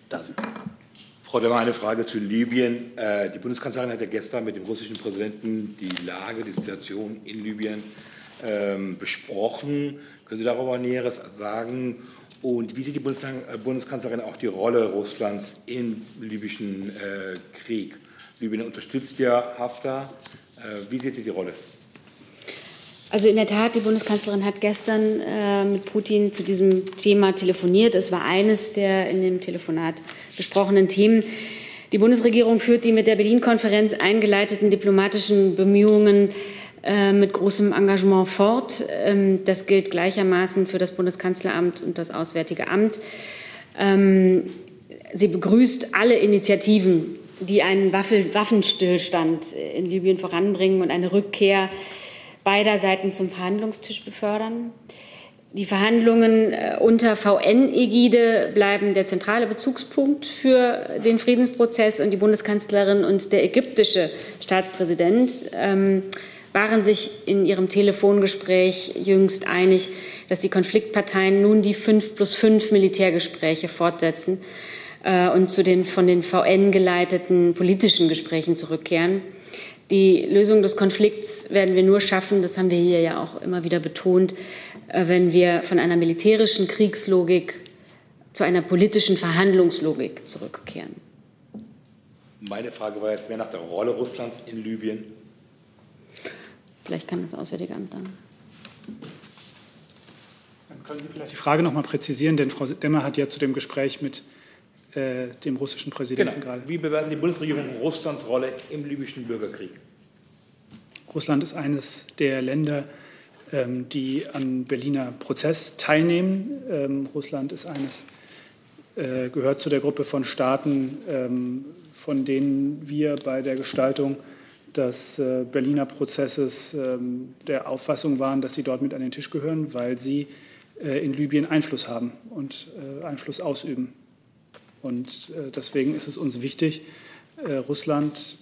Da sind Sie. Frau Demmer, eine Frage zu Libyen. Äh, die Bundeskanzlerin hat ja gestern mit dem russischen Präsidenten die Lage, die Situation in Libyen ähm, besprochen. Können Sie darüber Näheres sagen? Und wie sieht die äh, Bundeskanzlerin auch die Rolle Russlands im libyschen äh, Krieg? Libyen unterstützt ja Haftar. Äh, wie sieht sie die Rolle? Also in der Tat, die Bundeskanzlerin hat gestern äh, mit Putin zu diesem Thema telefoniert. Es war eines der in dem Telefonat besprochenen Themen. Die Bundesregierung führt die mit der Berlin-Konferenz eingeleiteten diplomatischen Bemühungen mit großem Engagement fort. Ähm, das gilt gleichermaßen für das Bundeskanzleramt und das Auswärtige Amt. Ähm, sie begrüßt alle Initiativen, die einen Waffenstillstand in Libyen voranbringen und eine Rückkehr beider Seiten zum Verhandlungstisch befördern. Die Verhandlungen äh, unter VN-Ägide bleiben der zentrale Bezugspunkt für den Friedensprozess und die Bundeskanzlerin und der ägyptische Staatspräsident ähm, waren sich in ihrem Telefongespräch jüngst einig, dass die Konfliktparteien nun die fünf plus fünf Militärgespräche fortsetzen äh, und zu den von den VN geleiteten politischen Gesprächen zurückkehren. Die Lösung des Konflikts werden wir nur schaffen, das haben wir hier ja auch immer wieder betont, äh, wenn wir von einer militärischen Kriegslogik zu einer politischen Verhandlungslogik zurückkehren. Meine Frage war jetzt mehr nach der Rolle Russlands in Libyen. Vielleicht kann das Auswärtige Amt dann. Dann können Sie vielleicht die Frage noch mal präzisieren, denn Frau Demmer hat ja zu dem Gespräch mit äh, dem russischen Präsidenten genau. gerade. Wie bewerten die Bundesregierung Russlands Rolle im libyschen Bürgerkrieg? Russland ist eines der Länder, ähm, die am Berliner Prozess teilnehmen. Ähm, Russland ist eines, äh, gehört zu der Gruppe von Staaten, ähm, von denen wir bei der Gestaltung des äh, Berliner Prozesses ähm, der Auffassung waren, dass sie dort mit an den Tisch gehören, weil sie äh, in Libyen Einfluss haben und äh, Einfluss ausüben. Und deswegen ist es uns wichtig, Russland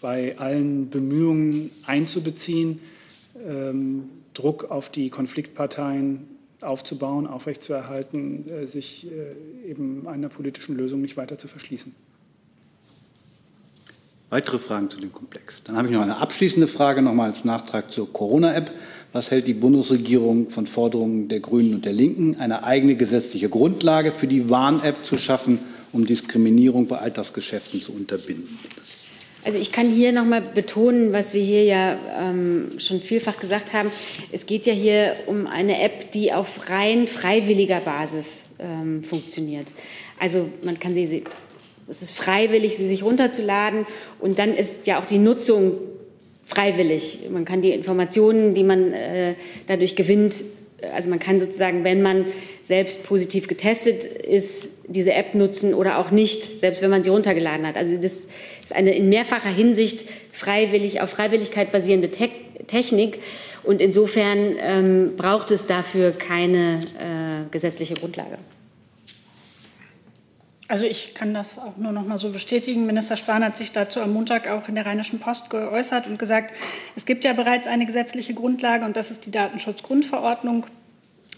bei allen Bemühungen einzubeziehen, ähm, Druck auf die Konfliktparteien aufzubauen, aufrechtzuerhalten, sich eben einer politischen Lösung nicht weiter zu verschließen. Weitere Fragen zu dem Komplex? Dann habe ich noch eine abschließende Frage noch mal als Nachtrag zur Corona-App. Was hält die Bundesregierung von Forderungen der Grünen und der Linken, eine eigene gesetzliche Grundlage für die Warn-App zu schaffen, um Diskriminierung bei Alltagsgeschäften zu unterbinden? Also ich kann hier noch mal betonen, was wir hier ja ähm, schon vielfach gesagt haben. Es geht ja hier um eine App, die auf rein freiwilliger Basis ähm, funktioniert. Also man kann sie, es ist freiwillig, sie sich runterzuladen und dann ist ja auch die Nutzung freiwillig. Man kann die Informationen, die man äh, dadurch gewinnt, also man kann sozusagen, wenn man selbst positiv getestet ist, diese App nutzen oder auch nicht, selbst wenn man sie runtergeladen hat. Also das ist eine in mehrfacher Hinsicht freiwillig, auf Freiwilligkeit basierende Te Technik und insofern ähm, braucht es dafür keine äh, gesetzliche Grundlage. Also ich kann das auch nur noch mal so bestätigen. Minister Spahn hat sich dazu am Montag auch in der Rheinischen Post geäußert und gesagt, es gibt ja bereits eine gesetzliche Grundlage und das ist die Datenschutzgrundverordnung.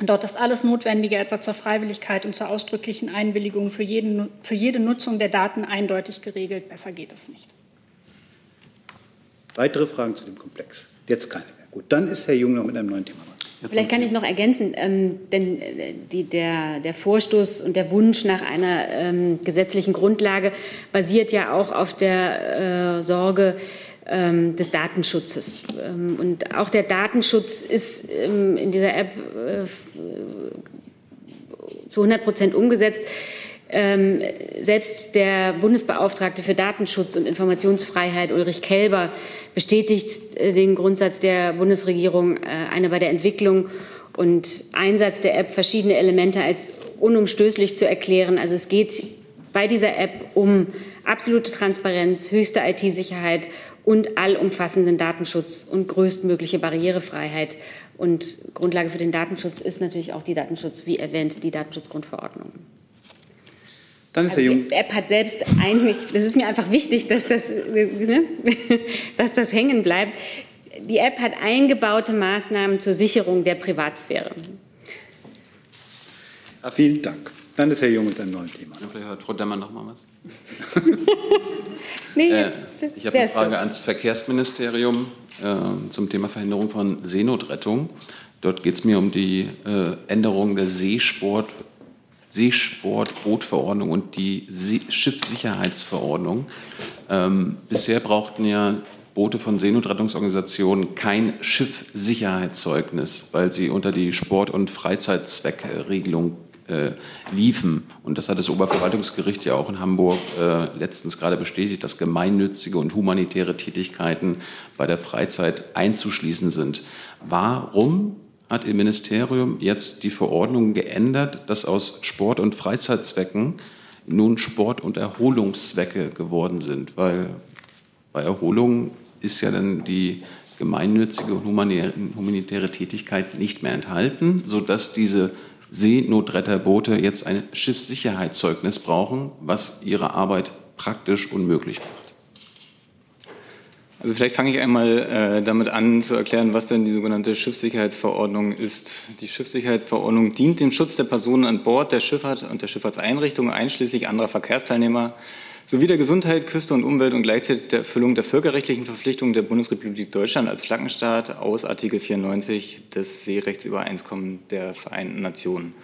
Dort ist alles Notwendige, etwa zur Freiwilligkeit und zur ausdrücklichen Einwilligung für, jeden, für jede Nutzung der Daten eindeutig geregelt. Besser geht es nicht. Weitere Fragen zu dem Komplex? Jetzt keine mehr. Gut, dann ist Herr Jung noch mit einem neuen Thema. Vielleicht kann ich noch ergänzen, ähm, denn äh, die, der, der Vorstoß und der Wunsch nach einer ähm, gesetzlichen Grundlage basiert ja auch auf der äh, Sorge ähm, des Datenschutzes. Ähm, und auch der Datenschutz ist ähm, in dieser App äh, zu 100 Prozent umgesetzt. Ähm, selbst der Bundesbeauftragte für Datenschutz und Informationsfreiheit, Ulrich Kelber, bestätigt äh, den Grundsatz der Bundesregierung, äh, eine bei der Entwicklung und Einsatz der App verschiedene Elemente als unumstößlich zu erklären. Also es geht bei dieser App um absolute Transparenz, höchste IT-Sicherheit und allumfassenden Datenschutz und größtmögliche Barrierefreiheit. Und Grundlage für den Datenschutz ist natürlich auch die Datenschutz, wie erwähnt, die Datenschutzgrundverordnung. Dann ist also Herr Jung. die App hat selbst eigentlich, das ist mir einfach wichtig, dass das, ne, dass das hängen bleibt. Die App hat eingebaute Maßnahmen zur Sicherung der Privatsphäre. Ja, vielen Dank. Dann ist Herr Jung mit einem neuen Thema. Ja, vielleicht hat Frau Demmer noch mal was. nee, äh, ich habe eine Frage ans Verkehrsministerium äh, zum Thema Verhinderung von Seenotrettung. Dort geht es mir um die äh, Änderung der Seesport Seesportbootverordnung und die See Schiffssicherheitsverordnung. Ähm, bisher brauchten ja Boote von Seenotrettungsorganisationen kein Schiffssicherheitszeugnis, weil sie unter die Sport- und Freizeitzweckregelung äh, liefen. Und das hat das Oberverwaltungsgericht ja auch in Hamburg äh, letztens gerade bestätigt, dass gemeinnützige und humanitäre Tätigkeiten bei der Freizeit einzuschließen sind. Warum hat Ihr Ministerium jetzt die Verordnung geändert, dass aus Sport- und Freizeitzwecken nun Sport- und Erholungszwecke geworden sind, weil bei Erholung ist ja dann die gemeinnützige und humanitäre Tätigkeit nicht mehr enthalten, sodass diese Seenotretterboote jetzt ein Schiffssicherheitszeugnis brauchen, was ihre Arbeit praktisch unmöglich macht. Also vielleicht fange ich einmal äh, damit an zu erklären, was denn die sogenannte Schiffssicherheitsverordnung ist. Die Schiffssicherheitsverordnung dient dem Schutz der Personen an Bord der Schifffahrt und der Schifffahrtseinrichtungen, einschließlich anderer Verkehrsteilnehmer, sowie der Gesundheit, Küste und Umwelt und gleichzeitig der Erfüllung der völkerrechtlichen Verpflichtungen der Bundesrepublik Deutschland als Flaggenstaat aus Artikel 94 des Seerechtsübereinkommens der Vereinten Nationen.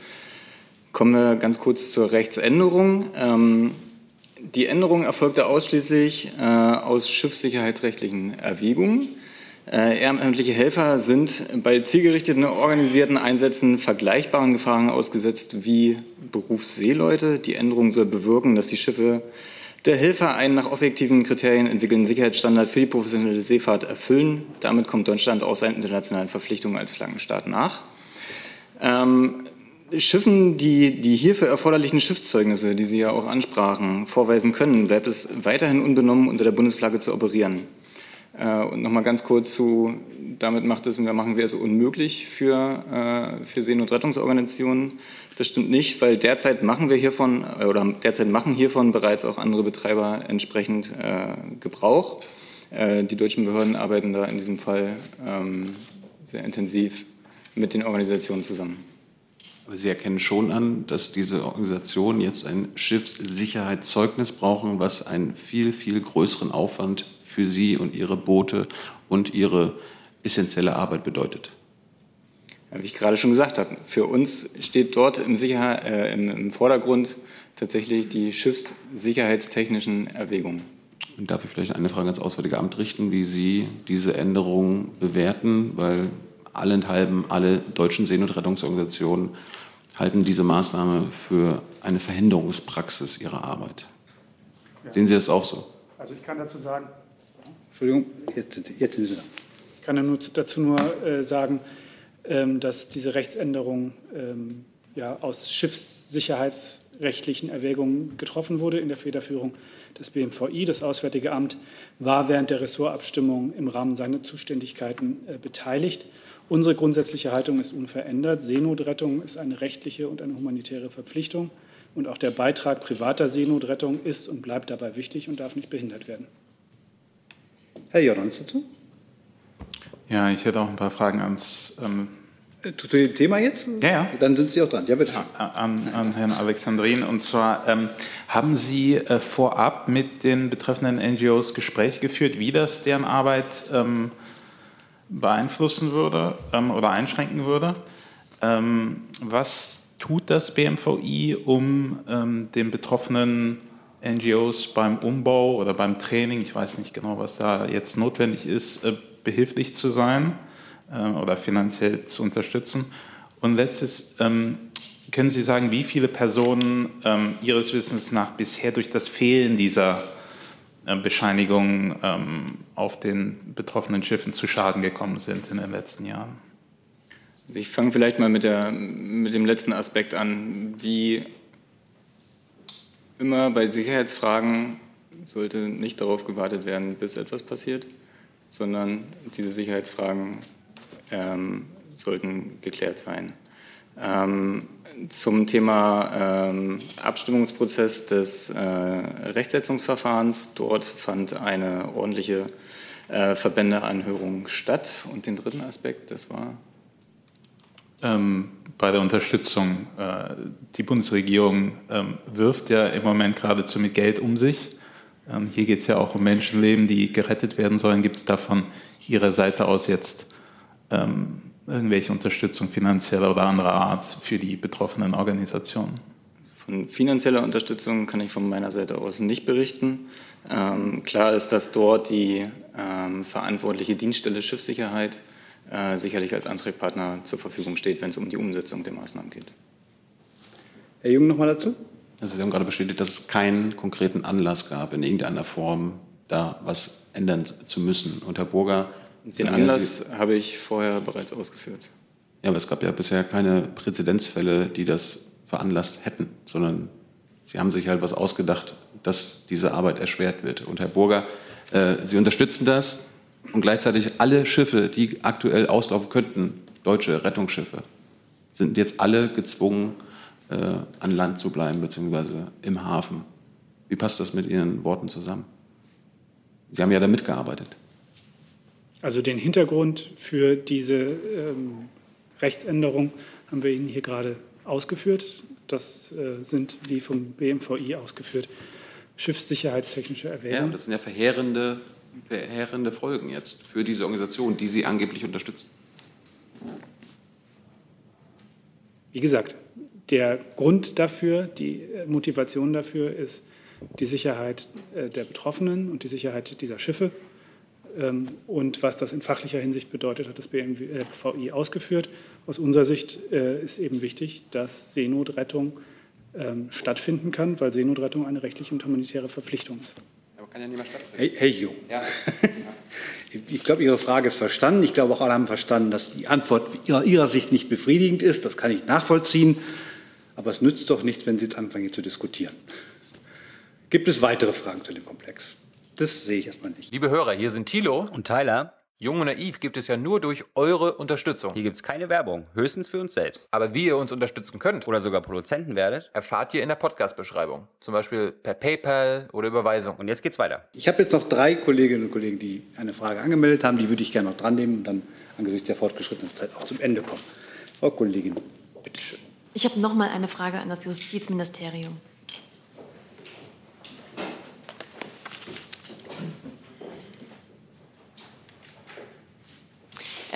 Kommen wir ganz kurz zur Rechtsänderung. Ähm, die Änderung erfolgte ausschließlich äh, aus schiffssicherheitsrechtlichen Erwägungen. Äh, ehrenamtliche Helfer sind bei zielgerichteten organisierten Einsätzen vergleichbaren Gefahren ausgesetzt wie Berufsseeleute. Die Änderung soll bewirken, dass die Schiffe der Helfer einen nach objektiven Kriterien entwickelten Sicherheitsstandard für die professionelle Seefahrt erfüllen. Damit kommt Deutschland auch seinen internationalen Verpflichtungen als Flaggenstaat nach. Ähm, Schiffen, die die hierfür erforderlichen Schiffszeugnisse, die Sie ja auch ansprachen, vorweisen können, bleibt es weiterhin unbenommen, unter der Bundesflagge zu operieren. Äh, und nochmal ganz kurz zu, damit macht es, machen wir es unmöglich für, äh, für Seenotrettungsorganisationen. Das stimmt nicht, weil derzeit machen wir hiervon, äh, oder derzeit machen hiervon bereits auch andere Betreiber entsprechend Gebrauch. Die deutschen Behörden arbeiten da in diesem Fall ähm, sehr intensiv mit den Organisationen zusammen. Sie erkennen schon an, dass diese Organisationen jetzt ein Schiffssicherheitszeugnis brauchen, was einen viel, viel größeren Aufwand für Sie und Ihre Boote und Ihre essentielle Arbeit bedeutet. Wie ich gerade schon gesagt habe, für uns steht dort im, Sicherheit, äh, im, im Vordergrund tatsächlich die schiffssicherheitstechnischen Erwägungen. Und darf ich vielleicht eine Frage ans Auswärtige Amt richten, wie Sie diese Änderung bewerten? Weil allenthalben alle deutschen Seenotrettungsorganisationen halten diese Maßnahme für eine Verhinderungspraxis ihrer Arbeit. Ja. Sehen Sie das auch so? Also ich kann dazu sagen. Entschuldigung, jetzt, jetzt sind Sie da. Ich kann nur dazu nur äh, sagen, ähm, dass diese Rechtsänderung ähm, ja, aus schiffssicherheitsrechtlichen Erwägungen getroffen wurde in der Federführung des BMVI. Das Auswärtige Amt war während der Ressortabstimmung im Rahmen seiner Zuständigkeiten äh, beteiligt. Unsere grundsätzliche Haltung ist unverändert. Seenotrettung ist eine rechtliche und eine humanitäre Verpflichtung. Und auch der Beitrag privater Seenotrettung ist und bleibt dabei wichtig und darf nicht behindert werden. Herr Jorans dazu? Ja, ich hätte auch ein paar Fragen ans. Ähm äh, zu dem Thema jetzt? Ja, ja. Dann sind Sie auch dran. Ja, bitte. An, an Herrn Alexandrin. Und zwar, ähm, haben Sie äh, vorab mit den betreffenden NGOs Gespräche geführt, wie das deren Arbeit ähm, beeinflussen würde ähm, oder einschränken würde. Ähm, was tut das BMVI, um ähm, den betroffenen NGOs beim Umbau oder beim Training, ich weiß nicht genau, was da jetzt notwendig ist, äh, behilflich zu sein äh, oder finanziell zu unterstützen? Und letztes, ähm, können Sie sagen, wie viele Personen ähm, Ihres Wissens nach bisher durch das Fehlen dieser Bescheinigungen ähm, auf den betroffenen Schiffen zu Schaden gekommen sind in den letzten Jahren? Also ich fange vielleicht mal mit, der, mit dem letzten Aspekt an. Wie immer bei Sicherheitsfragen sollte nicht darauf gewartet werden, bis etwas passiert, sondern diese Sicherheitsfragen ähm, sollten geklärt sein. Ähm, zum Thema ähm, Abstimmungsprozess des äh, Rechtsetzungsverfahrens. Dort fand eine ordentliche äh, Verbändeanhörung statt. Und den dritten Aspekt, das war? Ähm, bei der Unterstützung. Äh, die Bundesregierung ähm, wirft ja im Moment geradezu mit Geld um sich. Ähm, hier geht es ja auch um Menschenleben, die gerettet werden sollen. Gibt es da von Ihrer Seite aus jetzt ähm, irgendwelche Unterstützung finanzieller oder anderer Art für die betroffenen Organisationen? Von finanzieller Unterstützung kann ich von meiner Seite aus nicht berichten. Ähm, klar ist, dass dort die ähm, verantwortliche Dienststelle Schiffssicherheit äh, sicherlich als Ansprechpartner zur Verfügung steht, wenn es um die Umsetzung der Maßnahmen geht. Herr Jung, noch mal dazu? Also Sie haben gerade bestätigt, dass es keinen konkreten Anlass gab, in irgendeiner Form da was ändern zu müssen. Und Herr Burger den Anlass habe ich vorher bereits ausgeführt. Ja, aber es gab ja bisher keine Präzedenzfälle, die das veranlasst hätten, sondern Sie haben sich halt was ausgedacht, dass diese Arbeit erschwert wird. Und Herr Burger, äh, Sie unterstützen das und gleichzeitig alle Schiffe, die aktuell auslaufen könnten, deutsche Rettungsschiffe, sind jetzt alle gezwungen, äh, an Land zu bleiben, beziehungsweise im Hafen. Wie passt das mit Ihren Worten zusammen? Sie haben ja da mitgearbeitet. Also den Hintergrund für diese ähm, Rechtsänderung haben wir Ihnen hier gerade ausgeführt. Das äh, sind, wie vom BMVI ausgeführt, schiffssicherheitstechnische Erwägungen. Ja, das sind ja verheerende, verheerende Folgen jetzt für diese Organisation, die Sie angeblich unterstützen. Wie gesagt, der Grund dafür, die Motivation dafür ist die Sicherheit äh, der Betroffenen und die Sicherheit dieser Schiffe. Ähm, und was das in fachlicher Hinsicht bedeutet, hat das BMVI ausgeführt. Aus unserer Sicht äh, ist eben wichtig, dass Seenotrettung ähm, stattfinden kann, weil Seenotrettung eine rechtliche und humanitäre Verpflichtung ist. Aber kann ja mehr stattfinden. Hey, hey Jung. Ja. Ich glaube, Ihre Frage ist verstanden. Ich glaube, auch alle haben verstanden, dass die Antwort Ihrer, Ihrer Sicht nicht befriedigend ist. Das kann ich nachvollziehen. Aber es nützt doch nichts, wenn Sie jetzt anfangen zu diskutieren. Gibt es weitere Fragen zu dem Komplex? Das sehe ich erstmal nicht. Liebe Hörer, hier sind Thilo und Tyler. Jung und Naiv gibt es ja nur durch eure Unterstützung. Hier gibt es keine Werbung, höchstens für uns selbst. Aber wie ihr uns unterstützen könnt oder sogar Produzenten werdet, erfahrt ihr in der Podcast-Beschreibung. Zum Beispiel per PayPal oder Überweisung. Und jetzt geht's weiter. Ich habe jetzt noch drei Kolleginnen und Kollegen, die eine Frage angemeldet haben. Die würde ich gerne noch dran nehmen und dann angesichts der fortgeschrittenen Zeit auch zum Ende kommen. Frau Kollegin, bitteschön. Ich habe noch mal eine Frage an das Justizministerium.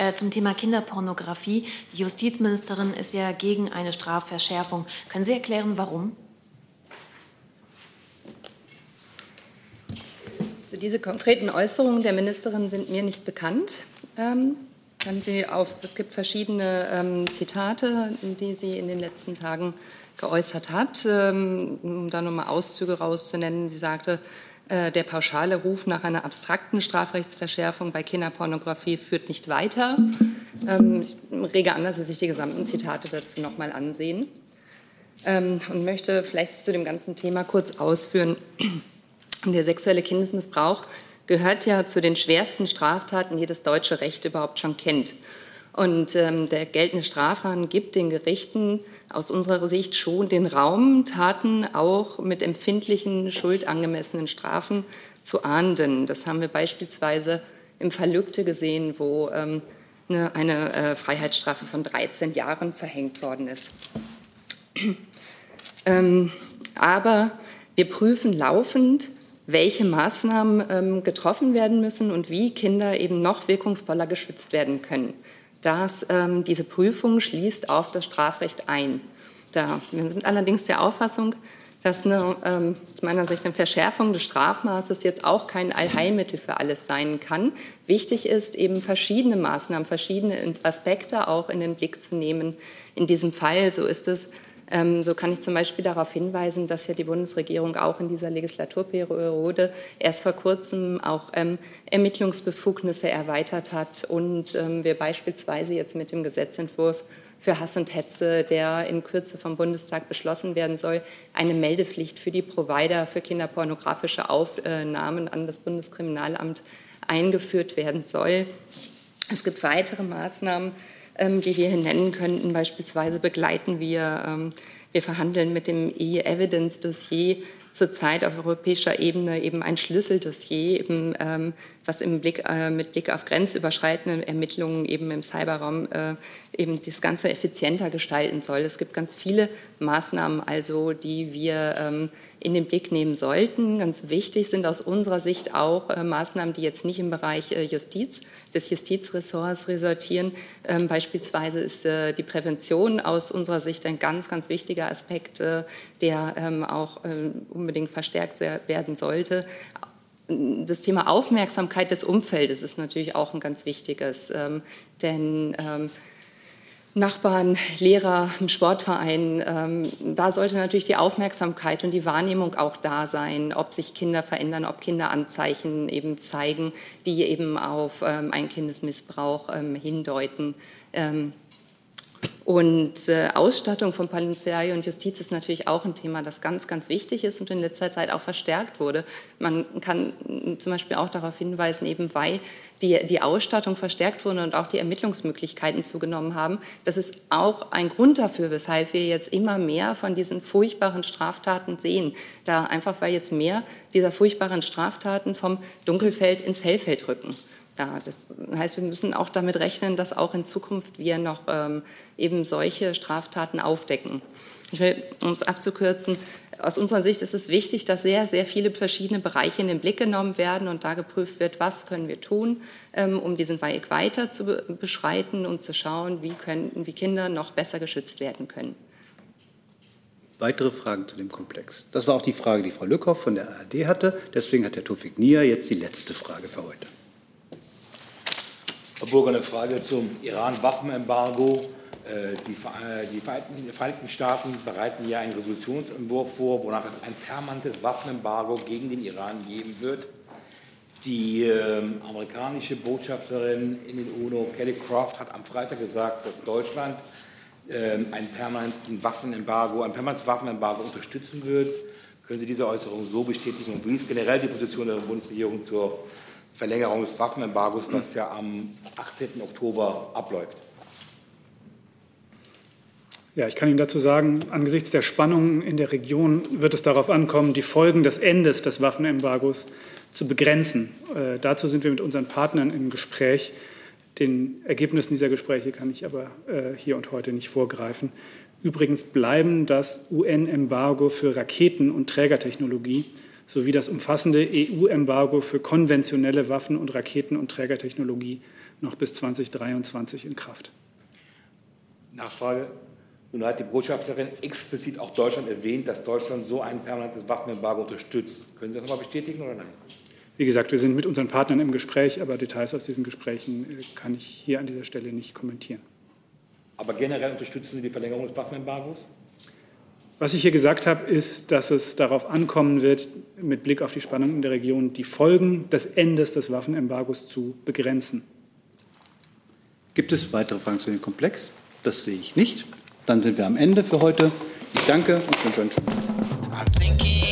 Äh, zum Thema Kinderpornografie. Die Justizministerin ist ja gegen eine Strafverschärfung. Können Sie erklären, warum? Also diese konkreten Äußerungen der Ministerin sind mir nicht bekannt. Ähm, kann sie auf, es gibt verschiedene ähm, Zitate, die sie in den letzten Tagen geäußert hat, ähm, um da nochmal Auszüge rauszunennen. Sie sagte, der pauschale Ruf nach einer abstrakten Strafrechtsverschärfung bei Kinderpornografie führt nicht weiter. Ähm, ich rege an, dass Sie sich die gesamten Zitate dazu noch mal ansehen ähm, und möchte vielleicht zu dem ganzen Thema kurz ausführen. Der sexuelle Kindesmissbrauch gehört ja zu den schwersten Straftaten, die das deutsche Recht überhaupt schon kennt. Und ähm, der geltende Strafrahmen gibt den Gerichten aus unserer Sicht schon den Raum, Taten auch mit empfindlichen, schuldangemessenen Strafen zu ahnden. Das haben wir beispielsweise im Fall Lübcke gesehen, wo ähm, eine, eine äh, Freiheitsstrafe von 13 Jahren verhängt worden ist. ähm, aber wir prüfen laufend, welche Maßnahmen ähm, getroffen werden müssen und wie Kinder eben noch wirkungsvoller geschützt werden können dass ähm, diese Prüfung schließt auf das Strafrecht ein. Da, wir sind allerdings der Auffassung, dass eine, ähm, aus meiner Sicht eine Verschärfung des Strafmaßes jetzt auch kein Allheilmittel für alles sein kann. Wichtig ist eben verschiedene Maßnahmen, verschiedene Aspekte auch in den Blick zu nehmen. In diesem Fall, so ist es, so kann ich zum Beispiel darauf hinweisen, dass ja die Bundesregierung auch in dieser Legislaturperiode erst vor kurzem auch ähm, Ermittlungsbefugnisse erweitert hat und ähm, wir beispielsweise jetzt mit dem Gesetzentwurf für Hass und Hetze, der in Kürze vom Bundestag beschlossen werden soll, eine Meldepflicht für die Provider für kinderpornografische Aufnahmen an das Bundeskriminalamt eingeführt werden soll. Es gibt weitere Maßnahmen, ähm, die wir hier nennen könnten. Beispielsweise begleiten wir, ähm, wir verhandeln mit dem E-Evidence-Dossier zurzeit auf europäischer Ebene eben ein Schlüsseldossier, eben, ähm, was im Blick, äh, mit Blick auf grenzüberschreitende Ermittlungen eben im Cyberraum äh, eben das Ganze effizienter gestalten soll. Es gibt ganz viele Maßnahmen also, die wir ähm, in den Blick nehmen sollten. Ganz wichtig sind aus unserer Sicht auch äh, Maßnahmen, die jetzt nicht im Bereich äh, Justiz, des Justizressorts resultieren. Ähm, beispielsweise ist äh, die Prävention aus unserer Sicht ein ganz, ganz wichtiger Aspekt, äh, der ähm, auch äh, unbedingt verstärkt werden sollte das Thema Aufmerksamkeit des Umfeldes ist natürlich auch ein ganz wichtiges, ähm, denn ähm, Nachbarn, Lehrer, im Sportverein, ähm, da sollte natürlich die Aufmerksamkeit und die Wahrnehmung auch da sein, ob sich Kinder verändern, ob Kinder Anzeichen eben zeigen, die eben auf ähm, einen Kindesmissbrauch ähm, hindeuten. Und äh, Ausstattung von Polizei und Justiz ist natürlich auch ein Thema, das ganz, ganz wichtig ist und in letzter Zeit auch verstärkt wurde. Man kann zum Beispiel auch darauf hinweisen, eben weil die, die Ausstattung verstärkt wurde und auch die Ermittlungsmöglichkeiten zugenommen haben. Das ist auch ein Grund dafür, weshalb wir jetzt immer mehr von diesen furchtbaren Straftaten sehen. Da einfach, weil jetzt mehr dieser furchtbaren Straftaten vom Dunkelfeld ins Hellfeld rücken. Ja, das heißt, wir müssen auch damit rechnen, dass auch in Zukunft wir noch ähm, eben solche Straftaten aufdecken. Ich will, um es abzukürzen, aus unserer Sicht ist es wichtig, dass sehr, sehr viele verschiedene Bereiche in den Blick genommen werden und da geprüft wird, was können wir tun, ähm, um diesen Weg weiter zu beschreiten und zu schauen, wie, können, wie Kinder noch besser geschützt werden können. Weitere Fragen zu dem Komplex? Das war auch die Frage, die Frau Lückhoff von der ARD hatte. Deswegen hat Herr Tofik Nia jetzt die letzte Frage für heute. Herr Burger, eine Frage zum Iran-Waffenembargo. Äh, die, die Vereinigten Staaten bereiten ja einen Resolutionsentwurf vor, wonach es ein permanentes Waffenembargo gegen den Iran geben wird. Die äh, amerikanische Botschafterin in den UNO, Kelly Croft, hat am Freitag gesagt, dass Deutschland äh, ein, permanenten Waffenembargo, ein permanentes Waffenembargo unterstützen wird. Können Sie diese Äußerung so bestätigen? Und wie ist generell die Position der Bundesregierung zur Verlängerung des Waffenembargos, was ja am 18. Oktober abläuft. Ja, ich kann Ihnen dazu sagen, angesichts der Spannungen in der Region wird es darauf ankommen, die Folgen des Endes des Waffenembargos zu begrenzen. Äh, dazu sind wir mit unseren Partnern im Gespräch. Den Ergebnissen dieser Gespräche kann ich aber äh, hier und heute nicht vorgreifen. Übrigens bleiben das UN-Embargo für Raketen und Trägertechnologie sowie das umfassende EU-Embargo für konventionelle Waffen und Raketen- und Trägertechnologie noch bis 2023 in Kraft. Nachfrage. Nun hat die Botschafterin explizit auch Deutschland erwähnt, dass Deutschland so ein permanentes Waffenembargo unterstützt. Können Sie das nochmal bestätigen oder nein? Wie gesagt, wir sind mit unseren Partnern im Gespräch, aber Details aus diesen Gesprächen äh, kann ich hier an dieser Stelle nicht kommentieren. Aber generell unterstützen Sie die Verlängerung des Waffenembargos? Was ich hier gesagt habe, ist, dass es darauf ankommen wird, mit Blick auf die Spannungen in der Region die Folgen des Endes des Waffenembargos zu begrenzen. Gibt es weitere Fragen zu dem Komplex? Das sehe ich nicht. Dann sind wir am Ende für heute. Ich danke und wünsche einen schönen Tag.